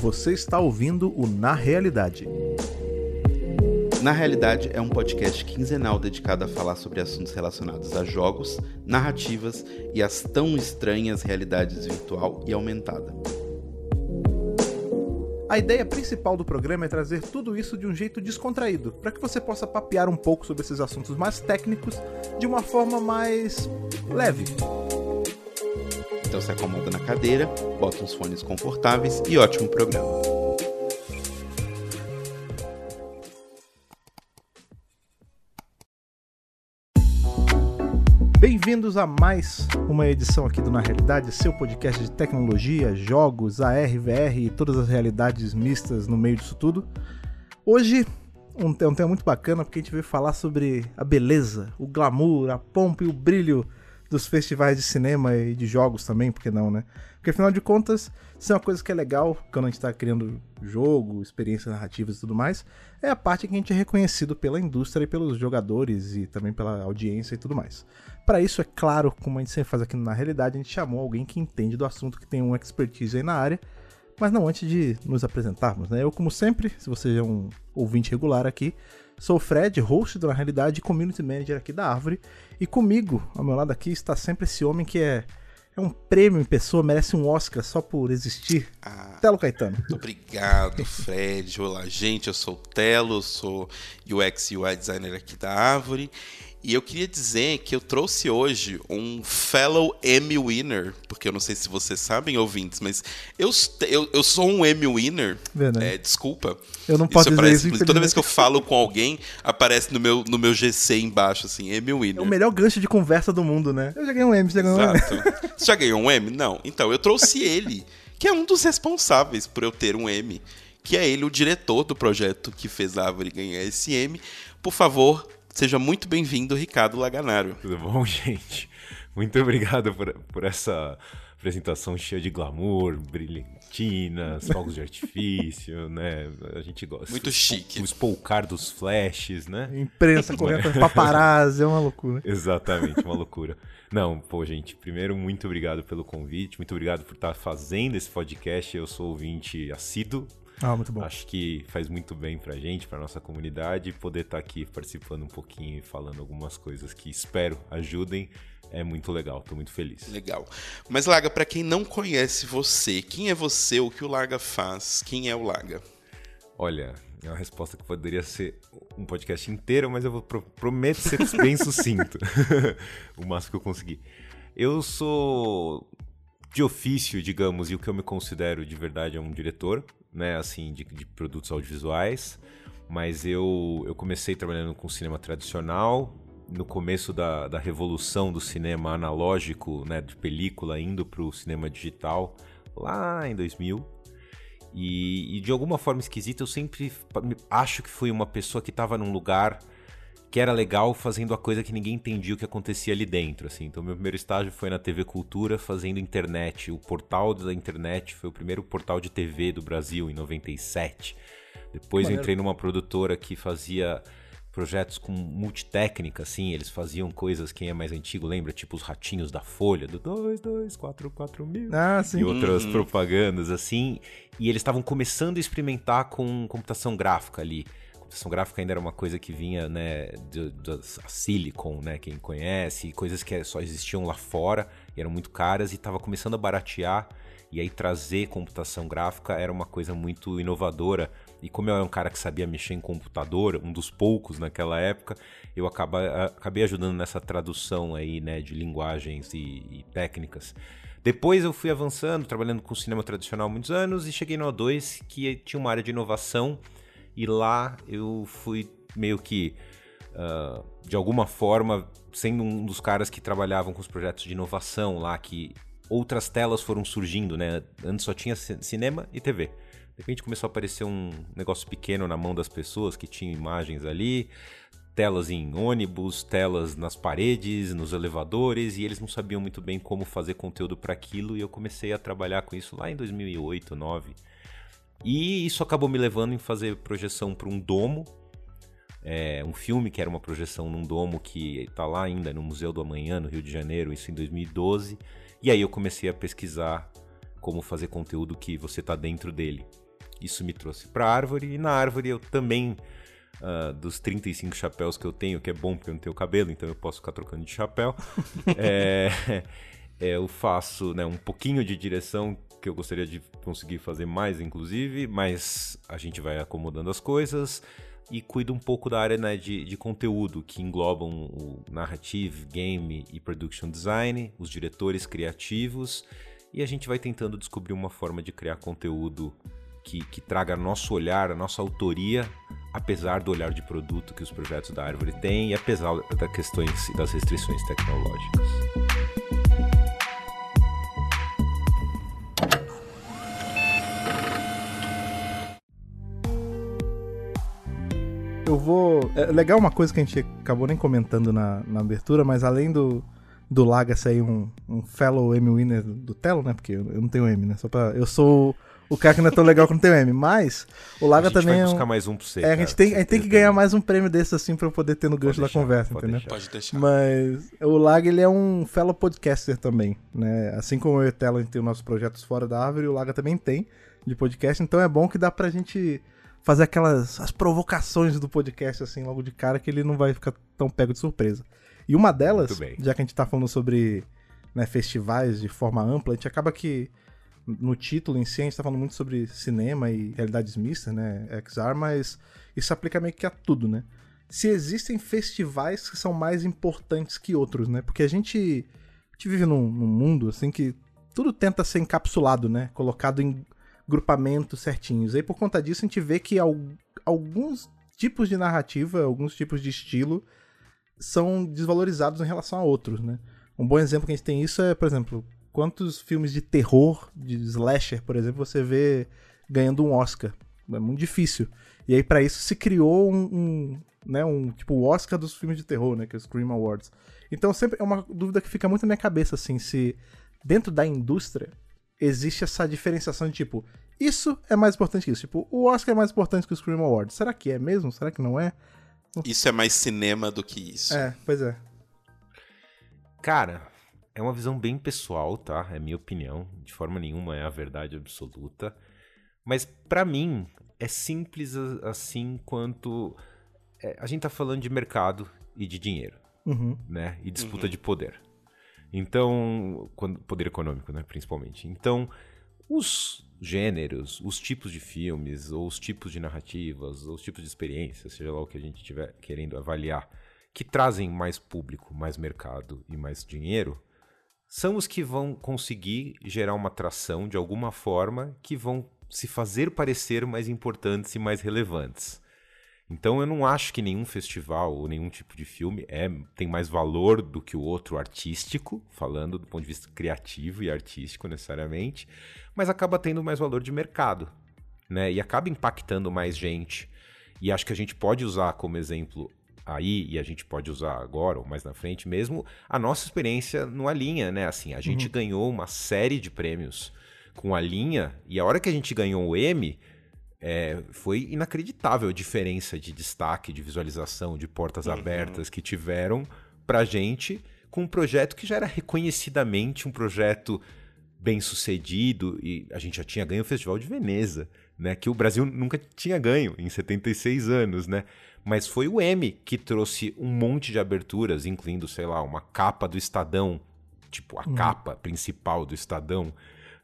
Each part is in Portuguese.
Você está ouvindo o Na Realidade. Na realidade, é um podcast quinzenal dedicado a falar sobre assuntos relacionados a jogos, narrativas e as tão estranhas realidades virtual e aumentada. A ideia principal do programa é trazer tudo isso de um jeito descontraído, para que você possa papear um pouco sobre esses assuntos mais técnicos de uma forma mais leve. Então se acomoda na cadeira, bota uns fones confortáveis e ótimo programa. Bem-vindos a mais uma edição aqui do Na Realidade, seu podcast de tecnologia, jogos, AR, VR e todas as realidades mistas no meio disso tudo. Hoje, um, tema muito bacana porque a gente veio falar sobre a beleza, o glamour, a pompa e o brilho dos festivais de cinema e de jogos também, por que não, né? Porque afinal de contas, isso é uma coisa que é legal quando a gente está criando jogo, experiências narrativas e tudo mais, é a parte que a gente é reconhecido pela indústria e pelos jogadores e também pela audiência e tudo mais. Para isso, é claro, como a gente sempre faz aqui na realidade, a gente chamou alguém que entende do assunto, que tem uma expertise aí na área, mas não antes de nos apresentarmos, né? Eu, como sempre, se você é um ouvinte regular aqui, Sou o Fred, host do Na Realidade e Community Manager aqui da Árvore. E comigo, ao meu lado aqui, está sempre esse homem que é, é um prêmio em pessoa, merece um Oscar só por existir. Ah, Telo Caetano. Obrigado, Fred. Olá, gente. Eu sou o Telo, sou UX e UI designer aqui da Árvore. E eu queria dizer que eu trouxe hoje um fellow Emmy winner, porque eu não sei se vocês sabem, ouvintes, mas eu, eu, eu sou um Emmy winner. É, desculpa. Eu não posso isso dizer isso. Toda vez que eu falo com alguém, aparece no meu, no meu GC embaixo, assim, Emmy winner. É o melhor gancho de conversa do mundo, né? Eu já ganhei um Emmy, você já ganhou um Emmy. Você já ganhou um Emmy? Não. Então, eu trouxe ele, que é um dos responsáveis por eu ter um Emmy, que é ele o diretor do projeto que fez a Árvore ganhar esse Emmy. Por favor, Seja muito bem-vindo, Ricardo Laganaro. Tudo bom, gente? Muito obrigado por, por essa apresentação cheia de glamour, brilhantinas, fogos de artifício, né? A gente gosta. Muito chique. O espolcar dos flashes, né? Imprensa correndo, paparazzi, é uma loucura. Exatamente, uma loucura. Não, pô, gente, primeiro, muito obrigado pelo convite, muito obrigado por estar fazendo esse podcast. Eu sou ouvinte assíduo ah, muito bom. Acho que faz muito bem pra gente, pra nossa comunidade, poder estar tá aqui participando um pouquinho e falando algumas coisas que espero ajudem. É muito legal, tô muito feliz. Legal. Mas, Laga, para quem não conhece você, quem é você, o que o Laga faz, quem é o Laga? Olha, é uma resposta que poderia ser um podcast inteiro, mas eu vou pro prometo ser bem sucinto. o máximo que eu conseguir. Eu sou de ofício, digamos, e o que eu me considero de verdade é um diretor né, assim, de, de produtos audiovisuais, mas eu, eu comecei trabalhando com cinema tradicional, no começo da, da revolução do cinema analógico, né, de película, indo para o cinema digital, lá em 2000. E, e, de alguma forma esquisita, eu sempre acho que fui uma pessoa que estava num lugar que era legal fazendo a coisa que ninguém entendia o que acontecia ali dentro, assim. Então meu primeiro estágio foi na TV Cultura fazendo internet. O portal da internet foi o primeiro portal de TV do Brasil em 97. Depois eu entrei numa produtora que fazia projetos com multitécnica, assim, eles faziam coisas, quem é mais antigo lembra, tipo os ratinhos da Folha, do 2244 mil, ah, sim. e outras uhum. propagandas, assim, e eles estavam começando a experimentar com computação gráfica ali computação gráfica ainda era uma coisa que vinha, né, da Silicon, né, quem conhece, coisas que só existiam lá fora eram muito caras e estava começando a baratear e aí trazer computação gráfica era uma coisa muito inovadora. E como eu era um cara que sabia mexer em computador, um dos poucos naquela época, eu acaba, acabei ajudando nessa tradução aí, né, de linguagens e, e técnicas. Depois eu fui avançando, trabalhando com cinema tradicional há muitos anos e cheguei no O2, que tinha uma área de inovação e lá eu fui meio que, uh, de alguma forma, sendo um dos caras que trabalhavam com os projetos de inovação lá, que outras telas foram surgindo, né? Antes só tinha cinema e TV. De repente começou a aparecer um negócio pequeno na mão das pessoas que tinham imagens ali, telas em ônibus, telas nas paredes, nos elevadores, e eles não sabiam muito bem como fazer conteúdo para aquilo, e eu comecei a trabalhar com isso lá em 2008, 2009. E isso acabou me levando em fazer projeção para um domo. É, um filme que era uma projeção num domo que está lá ainda no Museu do Amanhã, no Rio de Janeiro, isso em 2012. E aí eu comecei a pesquisar como fazer conteúdo que você está dentro dele. Isso me trouxe para a árvore, e na árvore eu também, uh, dos 35 chapéus que eu tenho, que é bom porque eu não tenho cabelo, então eu posso ficar trocando de chapéu, é, é, eu faço né, um pouquinho de direção que eu gostaria de conseguir fazer mais, inclusive, mas a gente vai acomodando as coisas e cuida um pouco da área né, de, de conteúdo, que englobam o narrative, game e production design, os diretores criativos, e a gente vai tentando descobrir uma forma de criar conteúdo que, que traga nosso olhar, a nossa autoria, apesar do olhar de produto que os projetos da Árvore têm e apesar das questões e das restrições tecnológicas. Eu vou. É legal uma coisa que a gente acabou nem comentando na, na abertura, mas além do, do Laga sair um, um fellow M winner do Telo, né? Porque eu, eu, não tenho M, né? Só pra, eu sou o cara que não é tão legal que não tem M, mas o Laga também. A gente vai buscar mais um pra você. É, a gente tem, a gente tem que ganhar mais um prêmio desse assim pra eu poder ter no gancho deixar, da conversa, pode entendeu? Deixar. Pode deixar. Mas o Laga ele é um fellow podcaster também, né? Assim como eu e o Telo a gente tem os nossos projetos fora da árvore, o Laga também tem de podcast, então é bom que dá pra gente fazer aquelas as provocações do podcast, assim, logo de cara, que ele não vai ficar tão pego de surpresa. E uma delas, já que a gente tá falando sobre né, festivais de forma ampla, a gente acaba que no título em si a gente tá falando muito sobre cinema e realidades mistas, né, XR, mas isso aplica meio que a tudo, né? Se existem festivais que são mais importantes que outros, né? Porque a gente, a gente vive num, num mundo, assim, que tudo tenta ser encapsulado, né? Colocado em grupamentos certinhos. E por conta disso a gente vê que alguns tipos de narrativa, alguns tipos de estilo são desvalorizados em relação a outros, né? Um bom exemplo que a gente tem isso é, por exemplo, quantos filmes de terror, de slasher, por exemplo, você vê ganhando um Oscar. É muito difícil. E aí para isso se criou um, um, né, um tipo o Oscar dos filmes de terror, né, que é o Scream Awards. Então sempre é uma dúvida que fica muito na minha cabeça assim, se dentro da indústria existe essa diferenciação de tipo, isso é mais importante que isso. Tipo, o Oscar é mais importante que o Scream Awards. Será que é mesmo? Será que não é? Isso é mais cinema do que isso. É, pois é. Cara, é uma visão bem pessoal, tá? É minha opinião. De forma nenhuma é a verdade absoluta. Mas para mim é simples assim quanto é, a gente tá falando de mercado e de dinheiro, uhum. né? E disputa uhum. de poder. Então, quando, poder econômico, né, principalmente. Então, os gêneros, os tipos de filmes, ou os tipos de narrativas, ou os tipos de experiências, seja lá o que a gente estiver querendo avaliar, que trazem mais público, mais mercado e mais dinheiro, são os que vão conseguir gerar uma atração de alguma forma que vão se fazer parecer mais importantes e mais relevantes. Então eu não acho que nenhum festival ou nenhum tipo de filme é, tem mais valor do que o outro artístico, falando do ponto de vista criativo e artístico necessariamente, mas acaba tendo mais valor de mercado, né? E acaba impactando mais gente. E acho que a gente pode usar como exemplo aí, e a gente pode usar agora ou mais na frente mesmo, a nossa experiência no A Linha, né? Assim, a gente uhum. ganhou uma série de prêmios com a linha, e a hora que a gente ganhou o M, é, foi inacreditável a diferença de destaque, de visualização, de portas uhum. abertas que tiveram pra gente com um projeto que já era reconhecidamente um projeto bem sucedido e a gente já tinha ganho o Festival de Veneza, né, que o Brasil nunca tinha ganho em 76 anos, né? Mas foi o M que trouxe um monte de aberturas, incluindo, sei lá, uma capa do Estadão, tipo a uhum. capa principal do Estadão,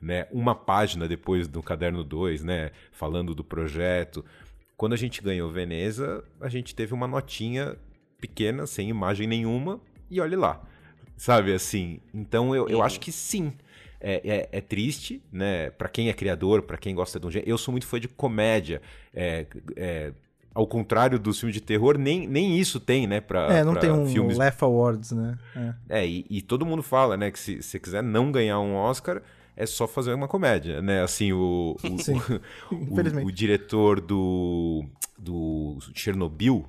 né, uma página depois do caderno 2, né, falando do projeto. Quando a gente ganhou Veneza, a gente teve uma notinha pequena, sem imagem nenhuma, e olhe lá. Sabe assim? Então eu, eu acho que sim. É, é, é, triste, né? Para quem é criador, para quem gosta de um gênero. Eu sou muito fã de comédia. É, é, ao contrário dos filmes de terror, nem, nem isso tem, né? Pra, é, não pra tem um filmes... Left Awards, né? É, é e, e, todo mundo fala, né? Que se você quiser não ganhar um Oscar, é só fazer uma comédia, né? Assim, o, o, o, o, o diretor do, do Chernobyl,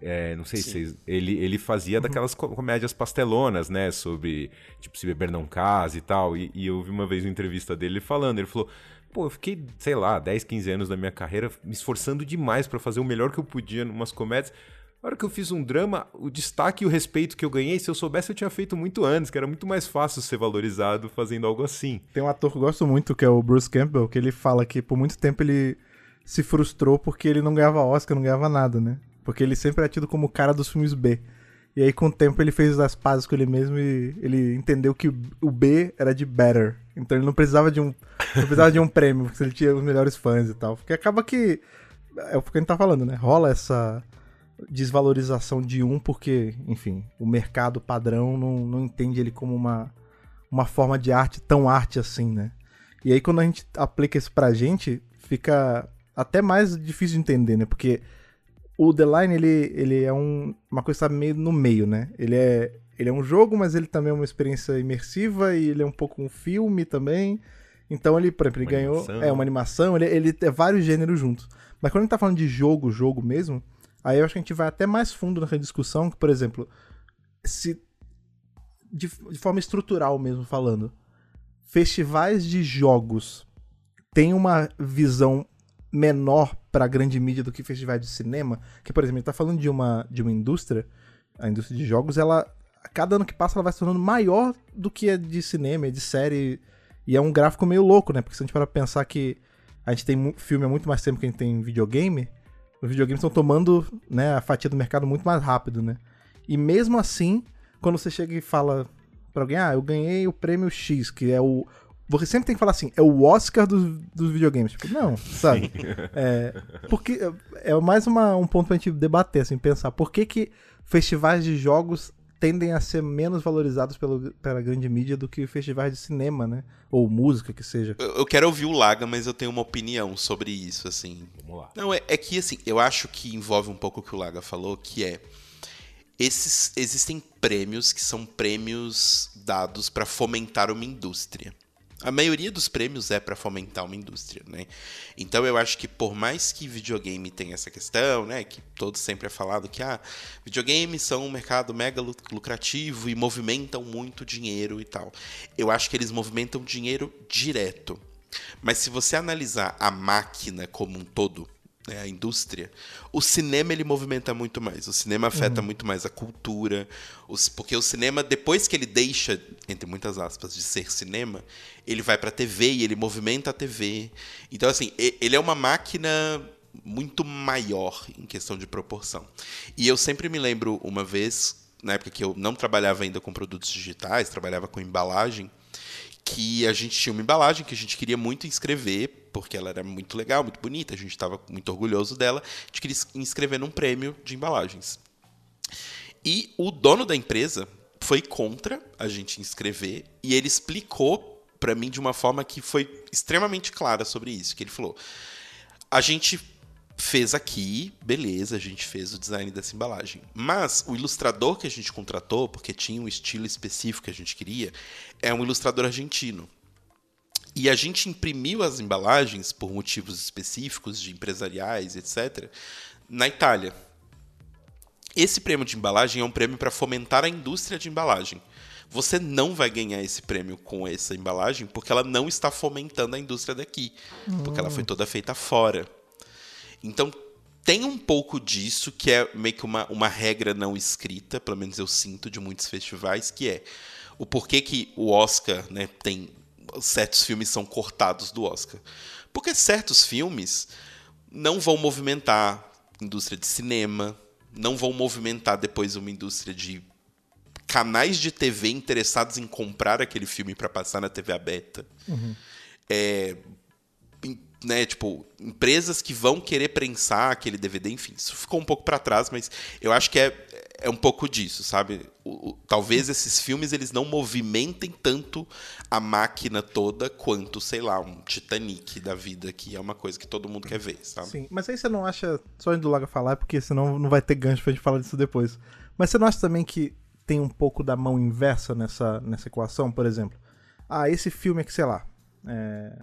é, não sei Sim. se vocês, ele, ele fazia uhum. daquelas comédias pastelonas, né? Sobre, tipo, se beber não casa e tal. E, e eu vi uma vez uma entrevista dele falando, ele falou... Pô, eu fiquei, sei lá, 10, 15 anos da minha carreira me esforçando demais para fazer o melhor que eu podia em umas comédias. A hora que eu fiz um drama, o destaque e o respeito que eu ganhei, se eu soubesse, eu tinha feito muito antes, que era muito mais fácil ser valorizado fazendo algo assim. Tem um ator que eu gosto muito, que é o Bruce Campbell, que ele fala que por muito tempo ele se frustrou porque ele não ganhava Oscar, não ganhava nada, né? Porque ele sempre é tido como o cara dos filmes B. E aí, com o tempo, ele fez as pazes com ele mesmo e ele entendeu que o B era de better. Então ele não precisava de um, não precisava de um prêmio, porque ele tinha os melhores fãs e tal. Porque acaba que. É o que a gente tá falando, né? Rola essa desvalorização de um, porque, enfim, o mercado padrão não, não entende ele como uma, uma forma de arte tão arte assim, né? E aí, quando a gente aplica isso pra gente, fica até mais difícil de entender, né? Porque o The Line, ele, ele é um, uma coisa meio no meio, né? Ele é, ele é um jogo, mas ele também é uma experiência imersiva e ele é um pouco um filme também. Então ele, por exemplo, ele uma ganhou. Animação. É uma animação, ele, ele é vários gêneros juntos. Mas quando a gente tá falando de jogo, jogo mesmo, aí eu acho que a gente vai até mais fundo nessa discussão, que, por exemplo, se. De, de forma estrutural mesmo falando, festivais de jogos têm uma visão menor para a grande mídia do que festivais de cinema, que por exemplo, ele tá falando de uma de uma indústria, a indústria de jogos, ela cada ano que passa ela vai se tornando maior do que a de cinema, de série, e é um gráfico meio louco, né? Porque se a gente para pensar que a gente tem filme há muito mais tempo que a gente tem videogame, os videogames estão tomando, né, a fatia do mercado muito mais rápido, né? E mesmo assim, quando você chega e fala para alguém, ah, eu ganhei o prêmio X, que é o você sempre tem que falar assim, é o Oscar dos, dos videogames. Tipo, não, sabe? É, porque é mais uma, um ponto pra gente debater, assim, pensar por que, que festivais de jogos tendem a ser menos valorizados pelo, pela grande mídia do que festivais de cinema, né? Ou música, que seja. Eu, eu quero ouvir o Laga, mas eu tenho uma opinião sobre isso, assim. Vamos lá. Não, é, é que, assim, eu acho que envolve um pouco o que o Laga falou, que é esses existem prêmios que são prêmios dados para fomentar uma indústria. A maioria dos prêmios é para fomentar uma indústria, né? Então eu acho que por mais que videogame tenha essa questão, né, que todo sempre é falado que ah, videogames são um mercado mega lucrativo e movimentam muito dinheiro e tal. Eu acho que eles movimentam dinheiro direto. Mas se você analisar a máquina como um todo, né, a indústria, o cinema ele movimenta muito mais. O cinema afeta uhum. muito mais a cultura, os, porque o cinema depois que ele deixa, entre muitas aspas, de ser cinema, ele vai para a TV e ele movimenta a TV. Então assim, ele é uma máquina muito maior em questão de proporção. E eu sempre me lembro uma vez, na época que eu não trabalhava ainda com produtos digitais, trabalhava com embalagem, que a gente tinha uma embalagem que a gente queria muito inscrever, porque ela era muito legal, muito bonita, a gente estava muito orgulhoso dela, gente queria inscrever num prêmio de embalagens. E o dono da empresa foi contra a gente inscrever e ele explicou para mim de uma forma que foi extremamente clara sobre isso, que ele falou: "A gente fez aqui, beleza, a gente fez o design dessa embalagem. Mas o ilustrador que a gente contratou, porque tinha um estilo específico que a gente queria, é um ilustrador argentino. E a gente imprimiu as embalagens por motivos específicos de empresariais, etc, na Itália. Esse prêmio de embalagem é um prêmio para fomentar a indústria de embalagem. Você não vai ganhar esse prêmio com essa embalagem porque ela não está fomentando a indústria daqui, porque ela foi toda feita fora. Então tem um pouco disso que é meio que uma, uma regra não escrita, pelo menos eu sinto de muitos festivais, que é o porquê que o Oscar, né, tem certos filmes são cortados do Oscar. Porque certos filmes não vão movimentar indústria de cinema, não vão movimentar depois uma indústria de canais de TV interessados em comprar aquele filme para passar na TV aberta. Uhum. É, né, tipo, empresas que vão querer prensar aquele DVD, enfim, isso ficou um pouco para trás, mas eu acho que é, é um pouco disso, sabe? O, o, talvez esses filmes eles não movimentem tanto a máquina toda quanto, sei lá, um Titanic da vida, que é uma coisa que todo mundo quer ver, sabe? Sim, mas aí você não acha, só indo logo falar, porque senão não vai ter gancho pra gente falar disso depois. Mas você não acha também que tem um pouco da mão inversa nessa, nessa equação, por exemplo? Ah, esse filme é que, sei lá, é,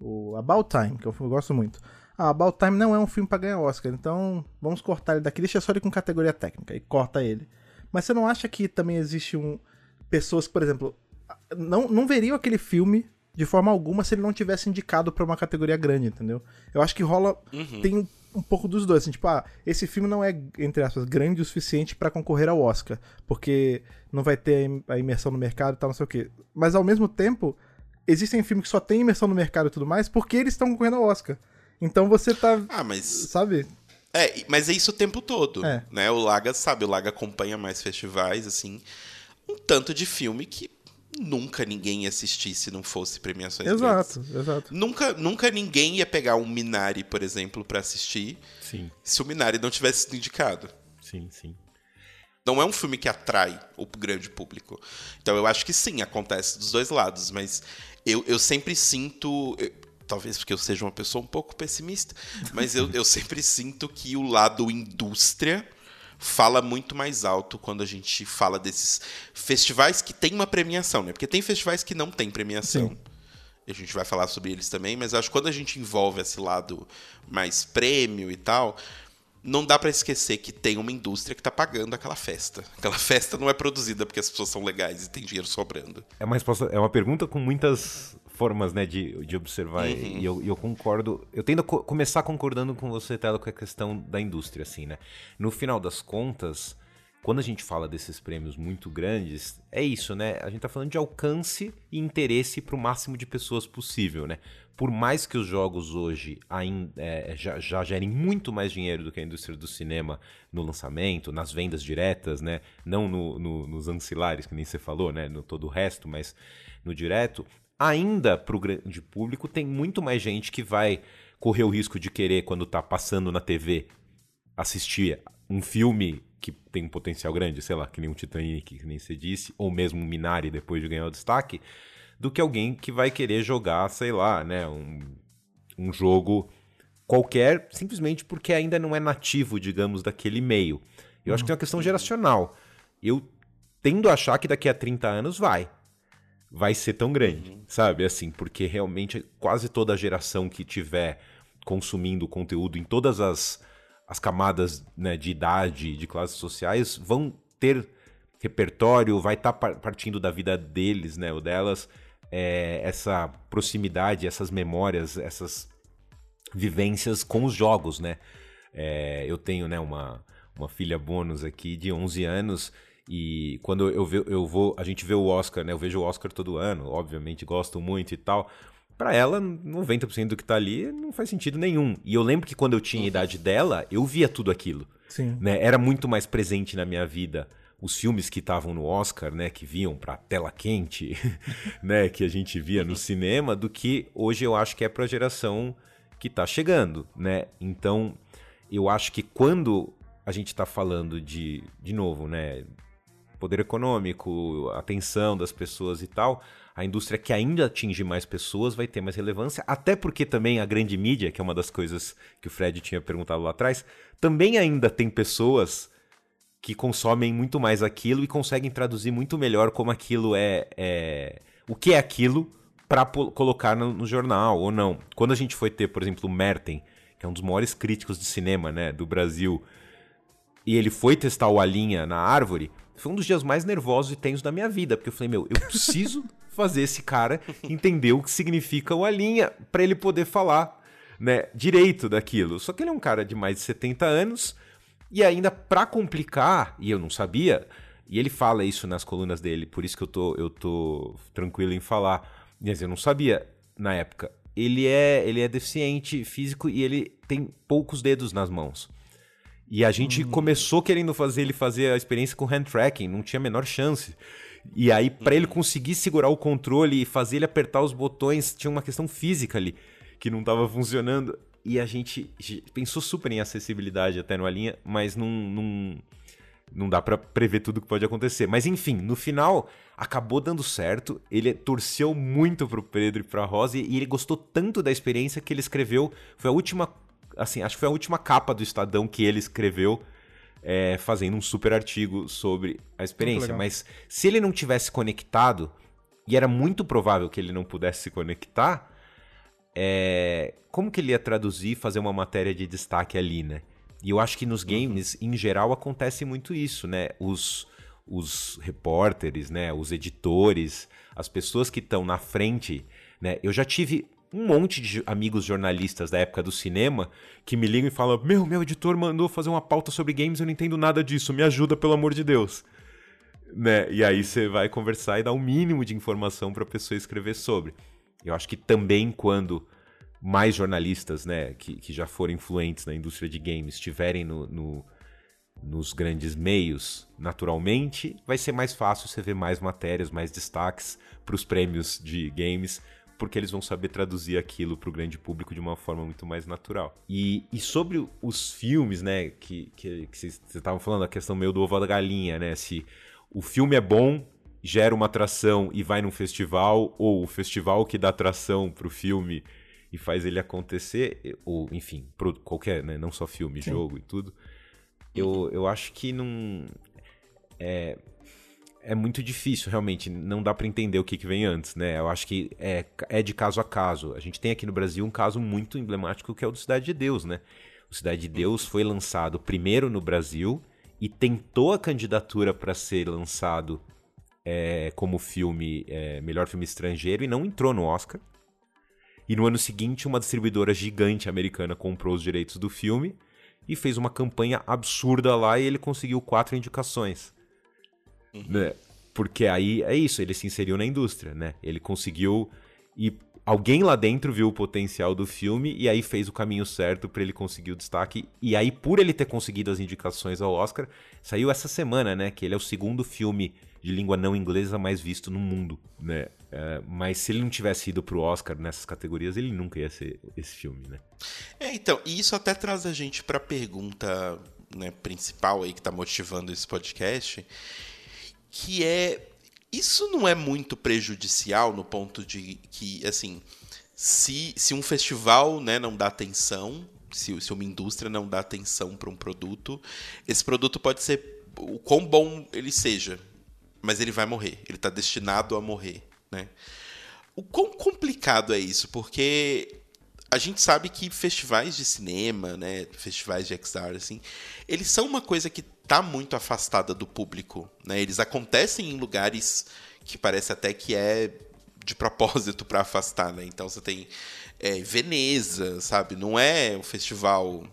o About Time, que eu, eu gosto muito. Ah, About Time não é um filme para ganhar Oscar, então vamos cortar ele daqui, deixa só ele com categoria técnica e corta ele. Mas você não acha que também existe um pessoas que, por exemplo, não, não veriam aquele filme de forma alguma se ele não tivesse indicado para uma categoria grande, entendeu? Eu acho que rola. Uhum. Tem um pouco dos dois, assim, tipo, ah, esse filme não é, entre aspas, grande o suficiente para concorrer ao Oscar, porque não vai ter a imersão no mercado e tal, não sei o quê. Mas ao mesmo tempo, existem filmes que só tem imersão no mercado e tudo mais, porque eles estão concorrendo ao Oscar. Então você tá. Ah, mas. Sabe? É, mas é isso o tempo todo. É. Né? O Laga sabe, o Laga acompanha mais festivais, assim. Um tanto de filme que nunca ninguém ia assistir se não fosse premiações Exato, grandes. exato. Nunca, nunca ninguém ia pegar um Minari, por exemplo, pra assistir Sim, se o Minari não tivesse sido indicado. sim, sim. Não é um filme que atrai o grande público. Então eu acho que sim, acontece dos dois lados, mas eu, eu sempre sinto. eu- talvez porque eu seja uma pessoa um pouco pessimista, mas eu, eu sempre sinto que o lado indústria fala muito mais alto quando a gente fala desses festivais que tem uma premiação, né? Porque tem festivais que não tem premiação. Sim. E a gente vai falar sobre eles também, mas acho que quando a gente envolve esse lado mais prêmio e tal, não dá pra esquecer que tem uma indústria que tá pagando aquela festa. Aquela festa não é produzida porque as pessoas são legais e tem dinheiro sobrando. É uma resposta, é uma pergunta com muitas formas, né, de, de observar. Uhum. E eu, eu concordo. Eu tendo a co- começar concordando com você, Telo, com a questão da indústria, assim, né? No final das contas, quando a gente fala desses prêmios muito grandes, é isso, né? A gente tá falando de alcance e interesse para o máximo de pessoas possível, né? Por mais que os jogos hoje ainda é, já, já gerem muito mais dinheiro do que a indústria do cinema no lançamento, nas vendas diretas, né? Não no- no- nos ancilares, que nem você falou, né? No todo o resto, mas no direto, ainda para o grande público tem muito mais gente que vai correr o risco de querer, quando tá passando na TV, assistir um filme que tem um potencial grande, sei lá, que nem um Titanic, que nem você disse, ou mesmo um Minari depois de ganhar o destaque, do que alguém que vai querer jogar, sei lá, né, um, um jogo qualquer, simplesmente porque ainda não é nativo, digamos, daquele meio. Eu acho que tem uma questão geracional. Eu tendo a achar que daqui a 30 anos vai. Vai ser tão grande, sabe? Assim, porque realmente quase toda a geração que tiver consumindo conteúdo em todas as, as camadas né, de idade, de classes sociais, vão ter repertório, vai estar partindo da vida deles, né, ou delas, é, essa proximidade, essas memórias, essas vivências com os jogos, né? É, eu tenho, né, uma, uma filha bônus aqui de 11 anos e quando eu, ve- eu vou, a gente vê o Oscar, né? Eu vejo o Oscar todo ano, obviamente gosto muito e tal. Pra ela, 90% do que tá ali não faz sentido nenhum. E eu lembro que quando eu tinha a idade dela, eu via tudo aquilo Sim. né, era muito mais presente na minha vida os filmes que estavam no Oscar, né, que vinham pra tela quente, né, que a gente via no cinema, do que hoje eu acho que é pra geração que tá chegando, né? Então, eu acho que quando a gente tá falando de, de novo, né, poder econômico, atenção das pessoas e tal, a indústria que ainda atinge mais pessoas vai ter mais relevância, até porque também a grande mídia, que é uma das coisas que o Fred tinha perguntado lá atrás, também ainda tem pessoas que consomem muito mais aquilo e conseguem traduzir muito melhor como aquilo é, é o que é aquilo para colocar no, no jornal ou não. Quando a gente foi ter, por exemplo, o Merten, que é um dos maiores críticos de cinema, né, do Brasil, e ele foi testar o Alinha na árvore, foi um dos dias mais nervosos e tensos da minha vida, porque eu falei, meu, eu preciso fazer esse cara entender o que significa o Alinha para ele poder falar, né, direito daquilo. Só que ele é um cara de mais de 70 anos e ainda pra complicar, e eu não sabia, e ele fala isso nas colunas dele, por isso que eu tô, eu tô tranquilo em falar, mas eu não sabia na época. Ele é, ele é deficiente físico e ele tem poucos dedos nas mãos. E a gente começou querendo fazer ele fazer a experiência com hand tracking, não tinha a menor chance. E aí, pra ele conseguir segurar o controle e fazer ele apertar os botões, tinha uma questão física ali que não tava funcionando. E a gente pensou super em acessibilidade até no linha, mas não, não, não dá pra prever tudo que pode acontecer. Mas enfim, no final acabou dando certo. Ele torceu muito pro Pedro e pra Rosa e ele gostou tanto da experiência que ele escreveu. Foi a última assim, acho que foi a última capa do Estadão que ele escreveu, é, fazendo um super artigo sobre a experiência. Mas se ele não tivesse conectado, e era muito provável que ele não pudesse se conectar, é, como que ele ia traduzir e fazer uma matéria de destaque ali, né? E eu acho que nos games, uhum. em geral, acontece muito isso, né? Os, os repórteres, né? Os editores, as pessoas que estão na frente, né? Eu já tive um monte de amigos jornalistas da época do cinema que me ligam e falam: Meu, meu editor mandou fazer uma pauta sobre games, eu não entendo nada disso, me ajuda, pelo amor de Deus. Né? E aí você vai conversar e dar o um mínimo de informação para a pessoa escrever sobre. Eu acho que também quando mais jornalistas né, que, que já foram influentes na indústria de games estiverem no, no, nos grandes meios, naturalmente, vai ser mais fácil você ver mais matérias, mais destaques para os prêmios de games, porque eles vão saber traduzir aquilo para o grande público de uma forma muito mais natural. E, e sobre os filmes, né, que, vocês estavam falando, a questão meio do ovo da galinha, né, se o filme é bom, gera uma atração e vai num festival, ou o festival que dá atração pro filme e faz ele acontecer, ou enfim, qualquer, né? Não só filme, Sim. jogo e tudo. Eu, eu acho que não. É, é muito difícil, realmente. Não dá para entender o que, que vem antes, né? Eu acho que é, é de caso a caso. A gente tem aqui no Brasil um caso muito emblemático que é o do Cidade de Deus, né? O Cidade de Deus foi lançado primeiro no Brasil e tentou a candidatura para ser lançado é, como filme, é, melhor filme estrangeiro, e não entrou no Oscar. E no ano seguinte, uma distribuidora gigante americana comprou os direitos do filme e fez uma campanha absurda lá e ele conseguiu quatro indicações. Uhum. Né? Porque aí é isso, ele se inseriu na indústria, né? Ele conseguiu e alguém lá dentro viu o potencial do filme e aí fez o caminho certo para ele conseguir o destaque. E aí, por ele ter conseguido as indicações ao Oscar, saiu essa semana, né? Que ele é o segundo filme de língua não inglesa mais visto no mundo, né? É, mas se ele não tivesse ido pro Oscar nessas categorias, ele nunca ia ser esse filme, né? É, então, e isso até traz a gente para a pergunta né, principal aí que está motivando esse podcast, que é isso não é muito prejudicial no ponto de que, assim, se, se um festival né, não dá atenção, se, se uma indústria não dá atenção para um produto, esse produto pode ser o quão bom ele seja, mas ele vai morrer, ele está destinado a morrer. Né? O quão complicado é isso? Porque a gente sabe que festivais de cinema, né, festivais de XR, assim, eles são uma coisa que está muito afastada do público, né? Eles acontecem em lugares que parece até que é de propósito para afastar, né? Então você tem é, Veneza, sabe? Não é o festival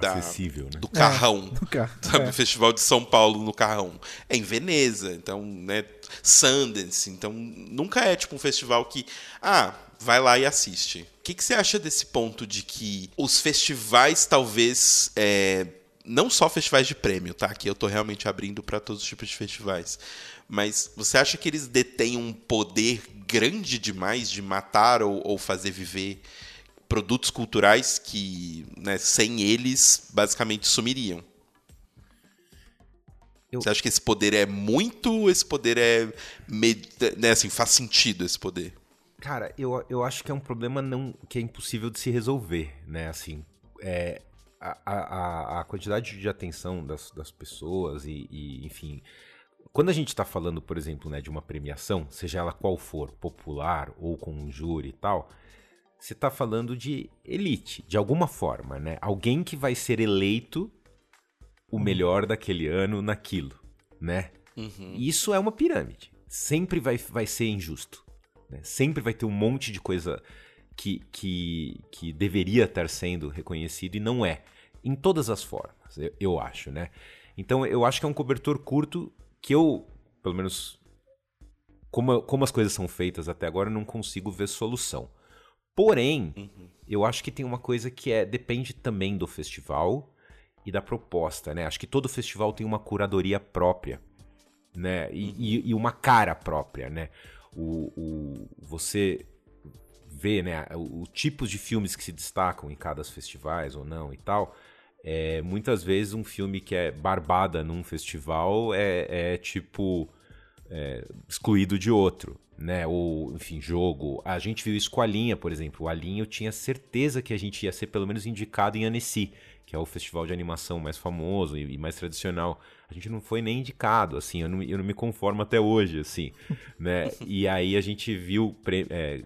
da, acessível, né? do Carrão, é, carro, sabe? É. O festival de São Paulo no Carrão. É em Veneza, então, né? Sundance, então nunca é tipo um festival que ah vai lá e assiste. O que, que você acha desse ponto de que os festivais talvez é, não só festivais de prêmio, tá? Que eu tô realmente abrindo para todos os tipos de festivais. Mas você acha que eles detêm um poder grande demais de matar ou, ou fazer viver produtos culturais que, né, sem eles, basicamente sumiriam? Eu... Você acha que esse poder é muito? Esse poder é. Né, assim, faz sentido esse poder? Cara, eu, eu acho que é um problema não que é impossível de se resolver, né? Assim, é, a, a, a quantidade de atenção das, das pessoas e, e enfim. Quando a gente está falando, por exemplo, né, de uma premiação, seja ela qual for, popular ou com um júri e tal, você está falando de elite, de alguma forma, né? Alguém que vai ser eleito o uhum. melhor daquele ano naquilo, né? Uhum. Isso é uma pirâmide. Sempre vai, vai ser injusto. Né? Sempre vai ter um monte de coisa que, que, que deveria estar sendo reconhecido e não é. Em todas as formas, eu, eu acho, né? Então eu acho que é um cobertor curto que eu, pelo menos, como, como as coisas são feitas até agora, eu não consigo ver solução. Porém, uhum. eu acho que tem uma coisa que é depende também do festival e da proposta, né? Acho que todo festival tem uma curadoria própria, né? E, uhum. e, e uma cara própria, né? o, o, você vê né, os tipos de filmes que se destacam em cada festivais ou não e tal. É, muitas vezes um filme que é barbada num festival é, é tipo é, excluído de outro, né? Ou, enfim, jogo. A gente viu isso com a linha, por exemplo. O Alinha eu tinha certeza que a gente ia ser pelo menos indicado em Annecy, que é o festival de animação mais famoso e, mais tradicional a gente não foi nem indicado, assim, eu não, eu não me conformo até hoje, assim, né? E aí a gente viu é,